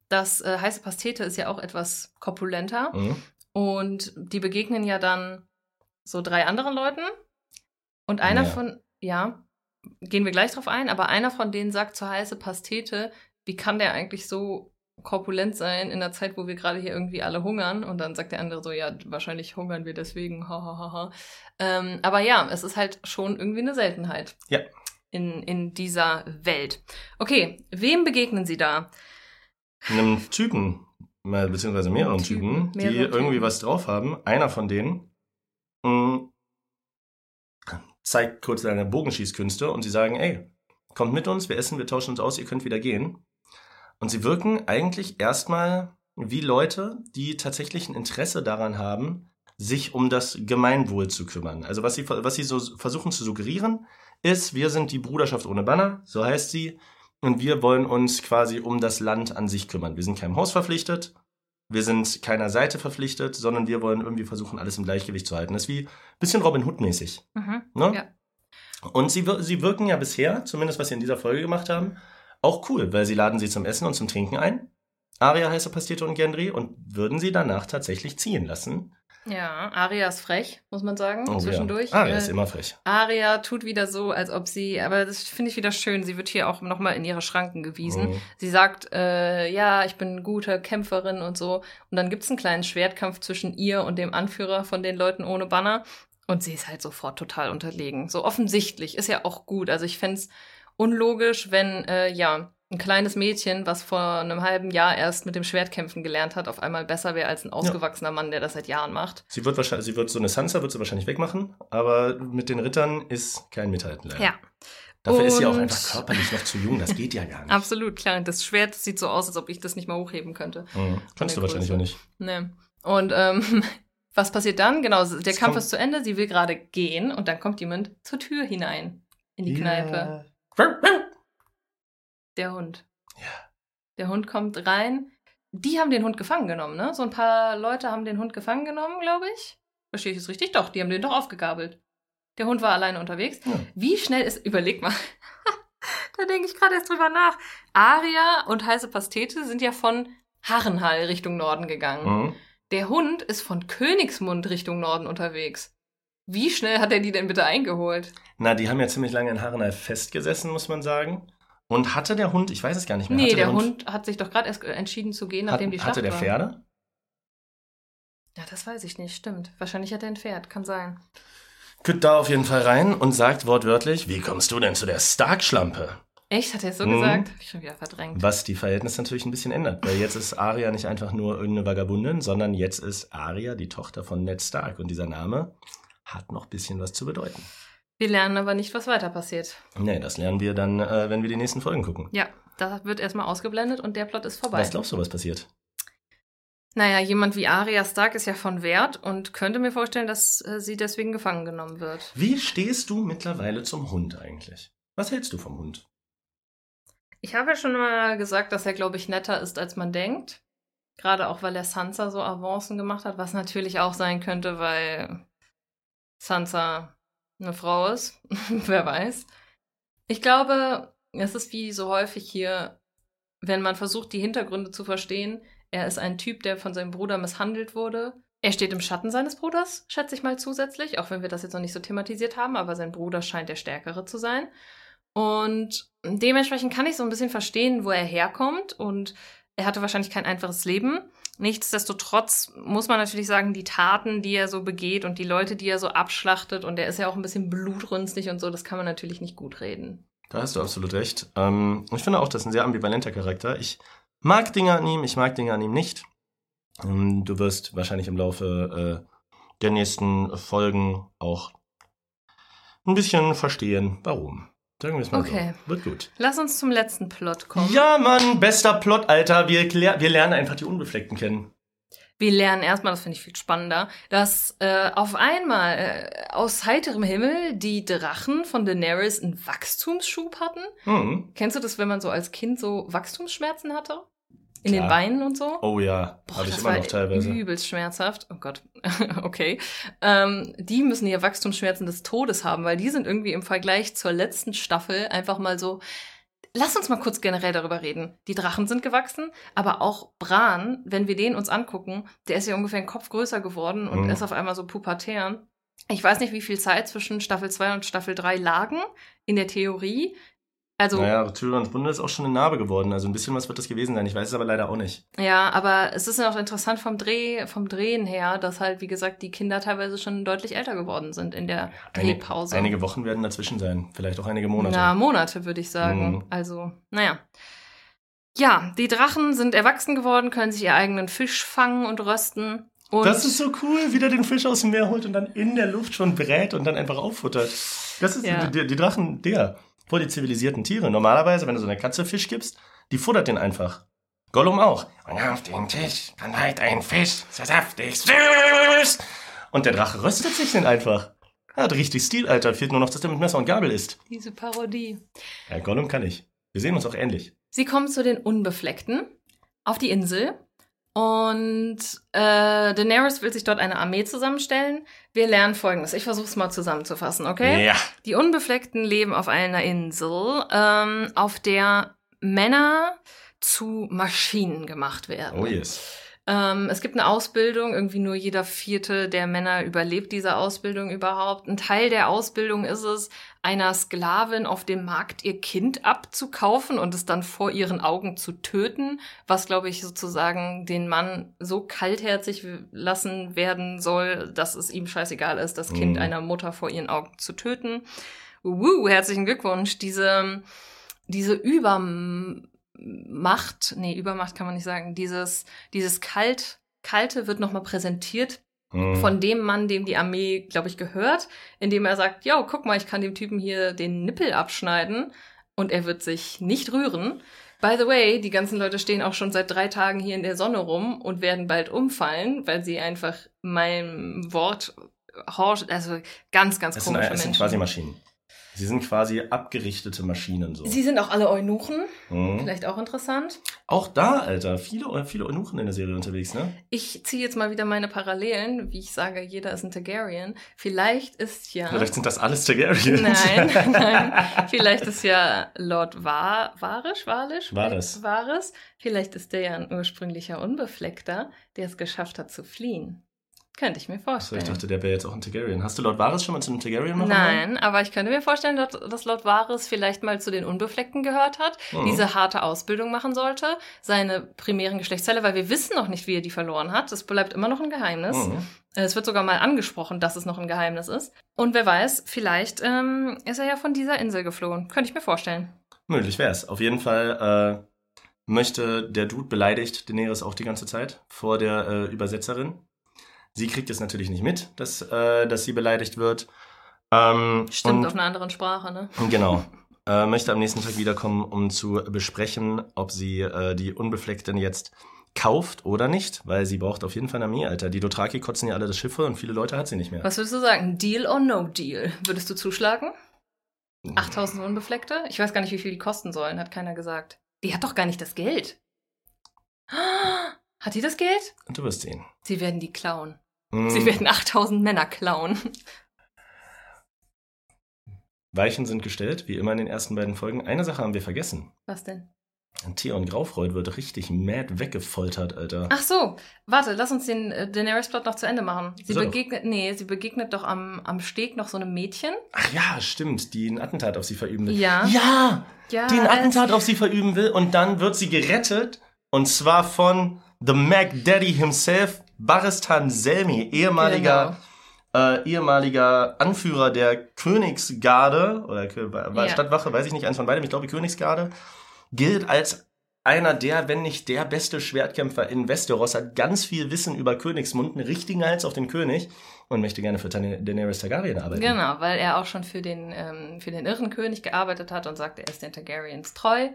Das äh, heiße Pastete ist ja auch etwas korpulenter Mhm. und die begegnen ja dann so drei anderen Leuten und einer Ja. von, ja, gehen wir gleich drauf ein, aber einer von denen sagt zur heiße Pastete, wie kann der eigentlich so korpulent sein in der Zeit, wo wir gerade hier irgendwie alle hungern. Und dann sagt der andere so, ja, wahrscheinlich hungern wir deswegen, hahaha. ähm, aber ja, es ist halt schon irgendwie eine Seltenheit. Ja. In, in dieser Welt. Okay, wem begegnen Sie da? einem Typen, beziehungsweise mehreren Typen, Typen, die mehrere irgendwie Typen. was drauf haben. Einer von denen mh, zeigt kurz seine Bogenschießkünste und sie sagen, ey, kommt mit uns, wir essen, wir tauschen uns aus, ihr könnt wieder gehen. Und sie wirken eigentlich erstmal wie Leute, die tatsächlich ein Interesse daran haben, sich um das Gemeinwohl zu kümmern. Also was sie, was sie so versuchen zu suggerieren, ist, wir sind die Bruderschaft ohne Banner, so heißt sie, und wir wollen uns quasi um das Land an sich kümmern. Wir sind keinem Haus verpflichtet, wir sind keiner Seite verpflichtet, sondern wir wollen irgendwie versuchen, alles im Gleichgewicht zu halten. Das ist wie ein bisschen Robin Hood-mäßig. Mhm. Ne? Ja. Und sie, sie wirken ja bisher, zumindest was sie in dieser Folge gemacht haben, auch cool, weil sie laden sie zum Essen und zum Trinken ein. Aria, heiße Pastete und Gendry und würden sie danach tatsächlich ziehen lassen. Ja, Aria ist frech, muss man sagen, Oh, zwischendurch. Ja. Aria Äh, ist immer frech. Aria tut wieder so, als ob sie, aber das finde ich wieder schön. Sie wird hier auch nochmal in ihre Schranken gewiesen. Mhm. Sie sagt, äh, ja, ich bin eine gute Kämpferin und so. Und dann gibt's einen kleinen Schwertkampf zwischen ihr und dem Anführer von den Leuten ohne Banner. Und sie ist halt sofort total unterlegen. So offensichtlich, ist ja auch gut. Also ich fänd's unlogisch, wenn, äh, ja, ein kleines Mädchen, was vor einem halben Jahr erst mit dem Schwertkämpfen gelernt hat, auf einmal besser wäre als ein ausgewachsener Mann, der das seit Jahren macht. Sie wird wahrscheinlich, sie wird so eine Sansa wird sie wahrscheinlich wegmachen, aber mit den Rittern ist kein Mithalten leider. Ja, Dafür ist sie auch Und- einfach körperlich noch zu jung, das geht ja gar nicht. absolut, klar. Das Schwert sieht so aus, als ob ich das nicht mal hochheben könnte. Mhm. Kannst du wahrscheinlich auch nicht. Ne. Und ähm, was passiert dann? Genau, der Es Kampf ist zu Ende, sie will gerade gehen und dann kommt jemand zur Tür hinein in die Kneipe. Der Hund. Ja. Der Hund kommt rein. Die haben den Hund gefangen genommen, ne? So ein paar Leute haben den Hund gefangen genommen, glaube ich. Verstehe ich es richtig? Doch, die haben den doch aufgegabelt. Der Hund war alleine unterwegs. Ja. Wie schnell ist, überleg mal, da denke ich gerade erst drüber nach. Aria und heiße Pastete sind ja von Harrenhal Richtung Norden gegangen. Mhm. Der Hund ist von Königsmund Richtung Norden unterwegs. Wie schnell hat er die denn bitte eingeholt? Na, die haben ja ziemlich lange in Harrenhal festgesessen, muss man sagen. Und hatte der Hund, ich weiß es gar nicht mehr. Nee, hatte der Hund hat sich doch gerade erst entschieden zu gehen, nachdem hat, die Schlacht Hatte der war. Pferde? Ja, das weiß ich nicht, stimmt. Wahrscheinlich hat er ein Pferd, kann sein. Kütt da auf jeden Fall rein und sagt wortwörtlich, wie kommst du denn zu der Stark-Schlampe? Echt? Hat er es so Mhm. gesagt? Hab ich schon wieder verdrängt. Was die Verhältnisse natürlich ein bisschen ändert, weil jetzt ist Arya nicht einfach nur irgendeine Vagabundin, sondern jetzt ist Arya die Tochter von Ned Stark und dieser Name hat noch ein bisschen was zu bedeuten. Wir lernen aber nicht, was weiter passiert. Nee, das lernen wir dann, äh, wenn wir die nächsten Folgen gucken. Ja, da wird erstmal ausgeblendet und der Plot ist vorbei. Was glaubst du, was passiert? Naja, jemand wie Arya Stark ist ja von Wert und könnte mir vorstellen, dass äh, sie deswegen gefangen genommen wird. Wie stehst du mittlerweile zum Hund eigentlich? Was hältst du vom Hund? Ich habe ja schon mal gesagt, dass er, glaube ich, netter ist, als man denkt. Gerade auch, weil er Sansa so Avancen gemacht hat, was natürlich auch sein könnte, weil Sansa eine Frau ist. Wer weiß. Ich glaube, es ist wie so häufig hier, wenn man versucht, die Hintergründe zu verstehen. Er ist ein Typ, der von seinem Bruder misshandelt wurde. Er steht im Schatten seines Bruders, schätze ich mal zusätzlich, auch wenn wir das jetzt noch nicht so thematisiert haben, aber sein Bruder scheint der Stärkere zu sein. Und dementsprechend kann ich so ein bisschen verstehen, wo er herkommt. Und er hatte wahrscheinlich kein einfaches Leben. Nichtsdestotrotz muss man natürlich sagen, die Taten, die er so begeht und die Leute, die er so abschlachtet, und er ist ja auch ein bisschen blutrünstig und so, das kann man natürlich nicht gut reden. Da hast du absolut recht. Ähm, ich finde auch, das ist ein sehr ambivalenter Charakter. Ich mag Dinge an ihm, ich mag Dinge an ihm nicht. Ähm, du wirst wahrscheinlich im Laufe äh, der nächsten Folgen auch ein bisschen verstehen, warum. Sagen wir es mal Okay. so. Wird gut. Lass uns zum letzten Plot kommen. Ja, Mann, bester Plot, Alter. Wir, wir lernen einfach die Unbefleckten kennen. Wir lernen erstmal, das finde ich viel spannender, dass äh, auf einmal äh, aus heiterem Himmel die Drachen von Daenerys einen Wachstumsschub hatten. Hm. Kennst du das, wenn man so als Kind so Wachstumsschmerzen hatte? In Klar. den Beinen und so? Oh ja, habe ich das immer war noch teilweise. übelst schmerzhaft. Oh Gott, okay. Ähm, die müssen hier Wachstumsschmerzen des Todes haben, weil die sind irgendwie im Vergleich zur letzten Staffel einfach mal so. Lass uns mal kurz generell darüber reden. Die Drachen sind gewachsen, aber auch Bran, wenn wir den uns angucken, der ist ja ungefähr einen Kopf größer geworden und Mhm. ist auf einmal so pubertär. Ich weiß nicht, wie viel Zeit zwischen Staffel 2 und Staffel 3 lagen in der Theorie. Also Naja, Tyrions Wunde ist auch schon eine Narbe geworden. Also ein bisschen was wird das gewesen sein. Ich weiß es aber leider auch nicht. Ja, aber es ist ja auch interessant vom Dreh, vom Drehen her, dass halt, wie gesagt, die Kinder teilweise schon deutlich älter geworden sind in der Eine- Drehpause. Einige Wochen werden dazwischen sein. Vielleicht auch einige Monate. Na, Monate, würde ich sagen. Mhm. Also, naja. Ja, die Drachen sind erwachsen geworden, können sich ihr eigenen Fisch fangen und rösten. Und das ist so cool, wie der den Fisch aus dem Meer holt und dann in der Luft schon brät und dann einfach auffuttert. Das ist Ja. die, die Drachen, der, voll die zivilisierten Tiere. Normalerweise, wenn du so einer Katze Fisch gibst, die futtert den einfach. Gollum auch. Und auf den Tisch dann halt ein Fisch, so saftig, süß. Und der Drache röstet sich den einfach. Er hat richtig Stil, Alter. Fehlt nur noch, dass der mit Messer und Gabel isst. diese Parodie. Ja, Gollum kann ich. Wir sehen uns auch ähnlich. Sie kommen zu den Unbefleckten auf die Insel. Und äh, Daenerys will sich dort eine Armee zusammenstellen. Wir lernen folgendes. Ich versuche es mal zusammenzufassen, okay? Ja. Die Unbefleckten leben auf einer Insel, ähm, auf der Männer zu Maschinen gemacht werden. Oh yes. Ähm, es gibt eine Ausbildung, irgendwie nur jeder vierte der Männer überlebt diese Ausbildung überhaupt. Ein Teil der Ausbildung ist es, einer Sklavin auf dem Markt ihr Kind abzukaufen und es dann vor ihren Augen zu töten, was, glaube ich, sozusagen den Mann so kaltherzig lassen werden soll, dass es ihm scheißegal ist, das Kind Mhm. einer Mutter vor ihren Augen zu töten. Wuhu, herzlichen Glückwunsch. Diese, diese Übermacht, nee, Übermacht kann man nicht sagen, dieses, dieses Kalt, Kalte wird nochmal präsentiert Hm. von dem Mann, dem die Armee, glaube ich, gehört, indem er sagt, yo, guck mal, ich kann dem Typen hier den Nippel abschneiden und er wird sich nicht rühren. By the way, die ganzen Leute stehen auch schon seit drei Tagen hier in der Sonne rum und werden bald umfallen, weil sie einfach meinem Wort horch, also ganz, ganz es sind, komische es sind quasi Maschinen. Sie sind quasi abgerichtete Maschinen so. Sie sind auch alle Eunuchen, Mhm. vielleicht auch interessant. Auch da, Alter, viele, viele Eunuchen in der Serie unterwegs, ne? Ich ziehe jetzt mal wieder meine Parallelen, wie ich sage, jeder ist ein Targaryen. Vielleicht ist ja. Vielleicht sind das alles Targaryens. Nein, nein. Vielleicht ist ja Lord Var Varisch, Varisch? Varys. Varys. Vielleicht ist der ja ein ursprünglicher Unbefleckter, der es geschafft hat zu fliehen. Könnte ich mir Achso, vorstellen. ich dachte, der wäre jetzt auch ein Targaryen. Hast du Lord Varys schon mal zu einem Targaryen machen? Nein, aber ich könnte mir vorstellen, dass, Lord Varys vielleicht mal zu den Unbefleckten gehört hat, Mhm. diese harte Ausbildung machen sollte, seine primären Geschlechtsteile, weil wir wissen noch nicht, wie er die verloren hat. Das bleibt immer noch ein Geheimnis. Mhm. Es wird sogar mal angesprochen, dass es noch ein Geheimnis ist. Und wer weiß, vielleicht ähm, ist er ja von dieser Insel geflohen. Könnte ich mir vorstellen. Möglich wär's. Auf jeden Fall äh, möchte der Dude beleidigt Daenerys auch die ganze Zeit vor der äh, Übersetzerin. Sie kriegt es natürlich nicht mit, dass, äh, dass sie beleidigt wird. Ähm, Stimmt, und, auf einer anderen Sprache, ne? Genau. Äh, möchte am nächsten Tag wiederkommen, um zu besprechen, ob sie äh, die Unbefleckten jetzt kauft oder nicht, weil sie braucht auf jeden Fall eine Armee, Alter. Die Dothraki kotzen ja alle das Schiffe und viele Leute hat sie nicht mehr. Was würdest du sagen? Deal or no deal? Würdest du zuschlagen? 8000 Unbefleckte? Ich weiß gar nicht, wie viel die kosten sollen, hat keiner gesagt. Die hat doch gar nicht das Geld. Hat die das Geld? Du wirst sehen. Sie werden die klauen. Hm, Sie werden 8000 Männer klauen. Weichen sind gestellt, wie immer in den ersten beiden Folgen. Eine Sache haben wir vergessen. Was denn? Theon Graufreud wird richtig mad weggefoltert, Alter. Ach so, warte, lass uns den äh, Daenerys-Plot noch zu Ende machen. Sie So begegnet, nee, sie begegnet doch am, am Steg noch so einem Mädchen. Ach ja, stimmt, die ein Attentat auf sie verüben will. Ja. Ja, Ja, die ein als- Attentat auf sie verüben will und dann wird sie gerettet und zwar von The Mac Daddy himself, Baristan Selmi, ehemaliger äh, ehemaliger Anführer der Königsgarde oder Ja. Stadtwache, weiß ich nicht, eins von beidem, ich glaube Königsgarde, gilt als einer der, wenn nicht der beste Schwertkämpfer in Westeros, hat ganz viel Wissen über Königsmund, einen richtigen Hals auf den König und möchte gerne für Tane- Daenerys Targaryen arbeiten. Genau, weil er auch schon für den, ähm, für den irren König gearbeitet hat und sagte, er ist den Targaryens treu.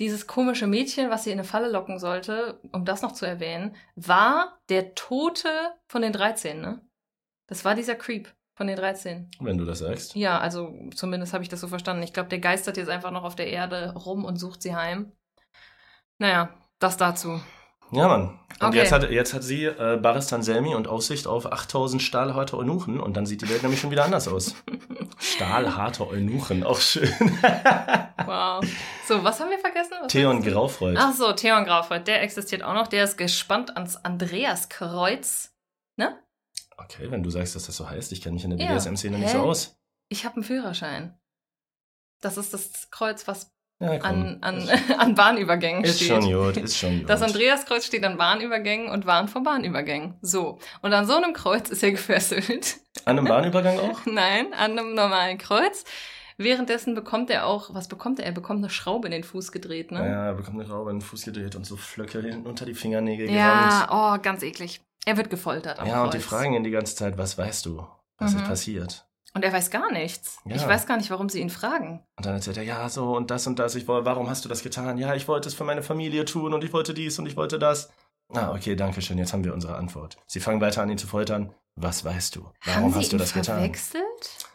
Dieses komische Mädchen, was sie in eine Falle locken sollte, um das noch zu erwähnen, war der Tote von den 13, ne? Das war dieser Creep von den 13. Wenn du das sagst. Ja, also zumindest habe ich das so verstanden. Ich glaube, der geistert jetzt einfach noch auf der Erde rum und sucht sie heim. Naja, das dazu. Ja, Mann. Und Okay. jetzt, hat, jetzt hat sie äh, Baristan Selmi und Aussicht auf 8000 stahlharte Eunuchen und dann sieht die Welt nämlich schon wieder anders aus. Stahlharte Eunuchen, auch schön. Wow. So, was haben wir vergessen? Was Theon? Graufreud. Ach so, Theon Graufreud, der existiert auch noch. Der ist gespannt ans Andreaskreuz. Ne? Okay, wenn du sagst, dass das so heißt, ich kenne mich in der Ja. BDSM-Szene nicht Hä? so aus. Ich habe einen Führerschein. Das ist das Kreuz, was Ja, an, an, ist, an Bahnübergängen ist steht. schon gut, ist schon gut. Das Andreaskreuz steht an Bahnübergängen und warnt vor Bahnübergängen. So. Und an so einem Kreuz ist er gefesselt. An einem Bahnübergang auch? Nein, an einem normalen Kreuz. Währenddessen bekommt er auch, was bekommt er? Er bekommt eine Schraube in den Fuß gedreht, ne? Ja, er bekommt eine Schraube in den Fuß gedreht und so Flöcke hinten unter die Fingernägel Ja, gerammt. oh, ganz eklig. Er wird gefoltert Ja, und die Kreuz. fragen ihn die ganze Zeit, was weißt du? Was ist Mhm. passiert? Und er weiß gar nichts. Ja. Ich weiß gar nicht, warum sie ihn fragen. Und dann erzählt er, ja, so und das und das. Ich wollte, warum hast du das getan? Ja, ich wollte es für meine Familie tun und ich wollte dies und ich wollte das. Ah, okay, danke schön. Jetzt haben wir unsere Antwort. Sie fangen weiter an, ihn zu foltern. Was weißt du? Warum Haben sie hast du ihn das getan? verwechselt?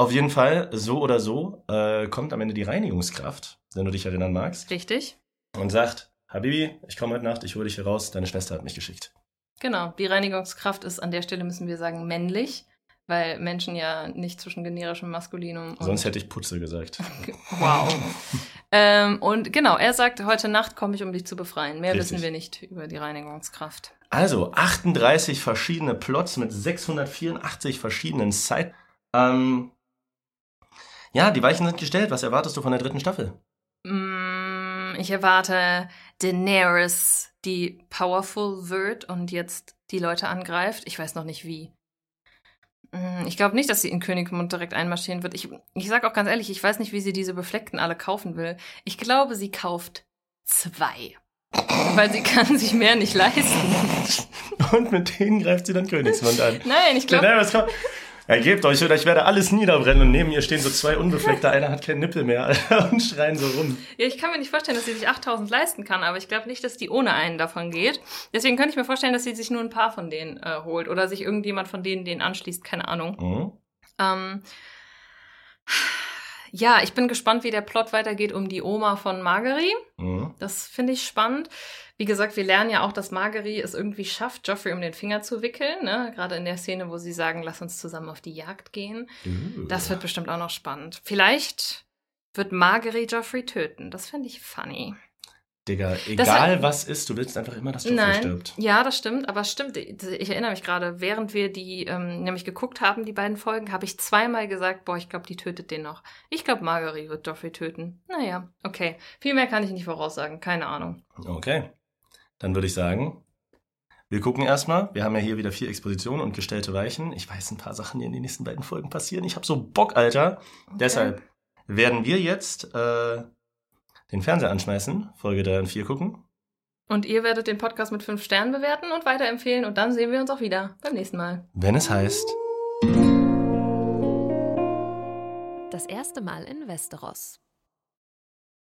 Auf jeden Fall, so oder so, äh, kommt am Ende die Reinigungskraft, wenn du dich erinnern magst, Richtig. und sagt, Habibi, ich komme heute Nacht, ich hole dich hier raus, deine Schwester hat mich geschickt. Genau. Die Reinigungskraft ist an der Stelle, müssen wir sagen, männlich, weil Menschen ja nicht zwischen generischem Maskulinum und. Sonst hätte ich Putze gesagt. Wow. ähm, und genau, er sagt, heute Nacht komme ich, um dich zu befreien. Mehr Richtig. wissen wir nicht über die Reinigungskraft. Also, 38 verschiedene Plots mit 684 verschiedenen Side. Ähm, ja, die Weichen sind gestellt. Was erwartest du von der dritten Staffel? Mm, ich erwarte Daenerys, die powerful wird und jetzt die Leute angreift. Ich weiß noch nicht wie. Mm, Ich glaube nicht, dass sie in Königmund direkt einmarschieren wird. Ich, ich sag auch ganz ehrlich, ich weiß nicht, wie sie diese Befleckten alle kaufen will. Ich glaube, sie kauft zwei. Weil sie kann sich mehr nicht leisten. Und mit denen greift sie dann Königsmund an. Nein, ich glaube. Daenerys kommt. Ergebt euch oder ich werde alles niederbrennen und neben ihr stehen so zwei Unbefleckte, einer hat keinen Nippel mehr und schreien so rum. Ja, ich kann mir nicht vorstellen, dass sie sich 8000 leisten kann, aber ich glaube nicht, dass die ohne einen davon geht. Deswegen könnte ich mir vorstellen, dass sie sich nur ein paar von denen äh, holt oder sich irgendjemand von denen denen anschließt, keine Ahnung. Mhm. Ähm, ja, ich bin gespannt, wie der Plot weitergeht um die Oma von Margery. Mhm. Das finde ich spannend. Wie gesagt, wir lernen ja auch, dass Margery es irgendwie schafft, Joffrey um den Finger zu wickeln. Ne? Gerade in der Szene, wo sie sagen, lass uns zusammen auf die Jagd gehen. Uh. Das wird bestimmt auch noch spannend. Vielleicht wird Margery Joffrey töten. Das fände ich funny. Digga, Das egal war- was ist, du willst einfach immer, dass Joffrey Nein, stirbt. ja, das stimmt, aber stimmt. Ich erinnere mich gerade, während wir die ähm, nämlich geguckt haben, die beiden Folgen, habe ich zweimal gesagt, boah, ich glaube, die tötet den noch. Ich glaube, Marguerite wird Joffrey töten. Naja, okay. Viel mehr kann ich nicht voraussagen, keine Ahnung. Okay. Dann würde ich sagen, wir gucken erstmal. Wir haben ja hier wieder vier Expositionen und gestellte Weichen. Ich weiß ein paar Sachen, die in den nächsten beiden Folgen passieren. Ich habe so Bock, Alter. Deshalb werden wir jetzt äh, den Fernseher anschmeißen, Folge 3 und 4 gucken. Und ihr werdet den Podcast mit fünf Sternen bewerten und weiterempfehlen und dann sehen wir uns auch wieder beim nächsten Mal. Wenn es heißt, Das erste Mal in Westeros.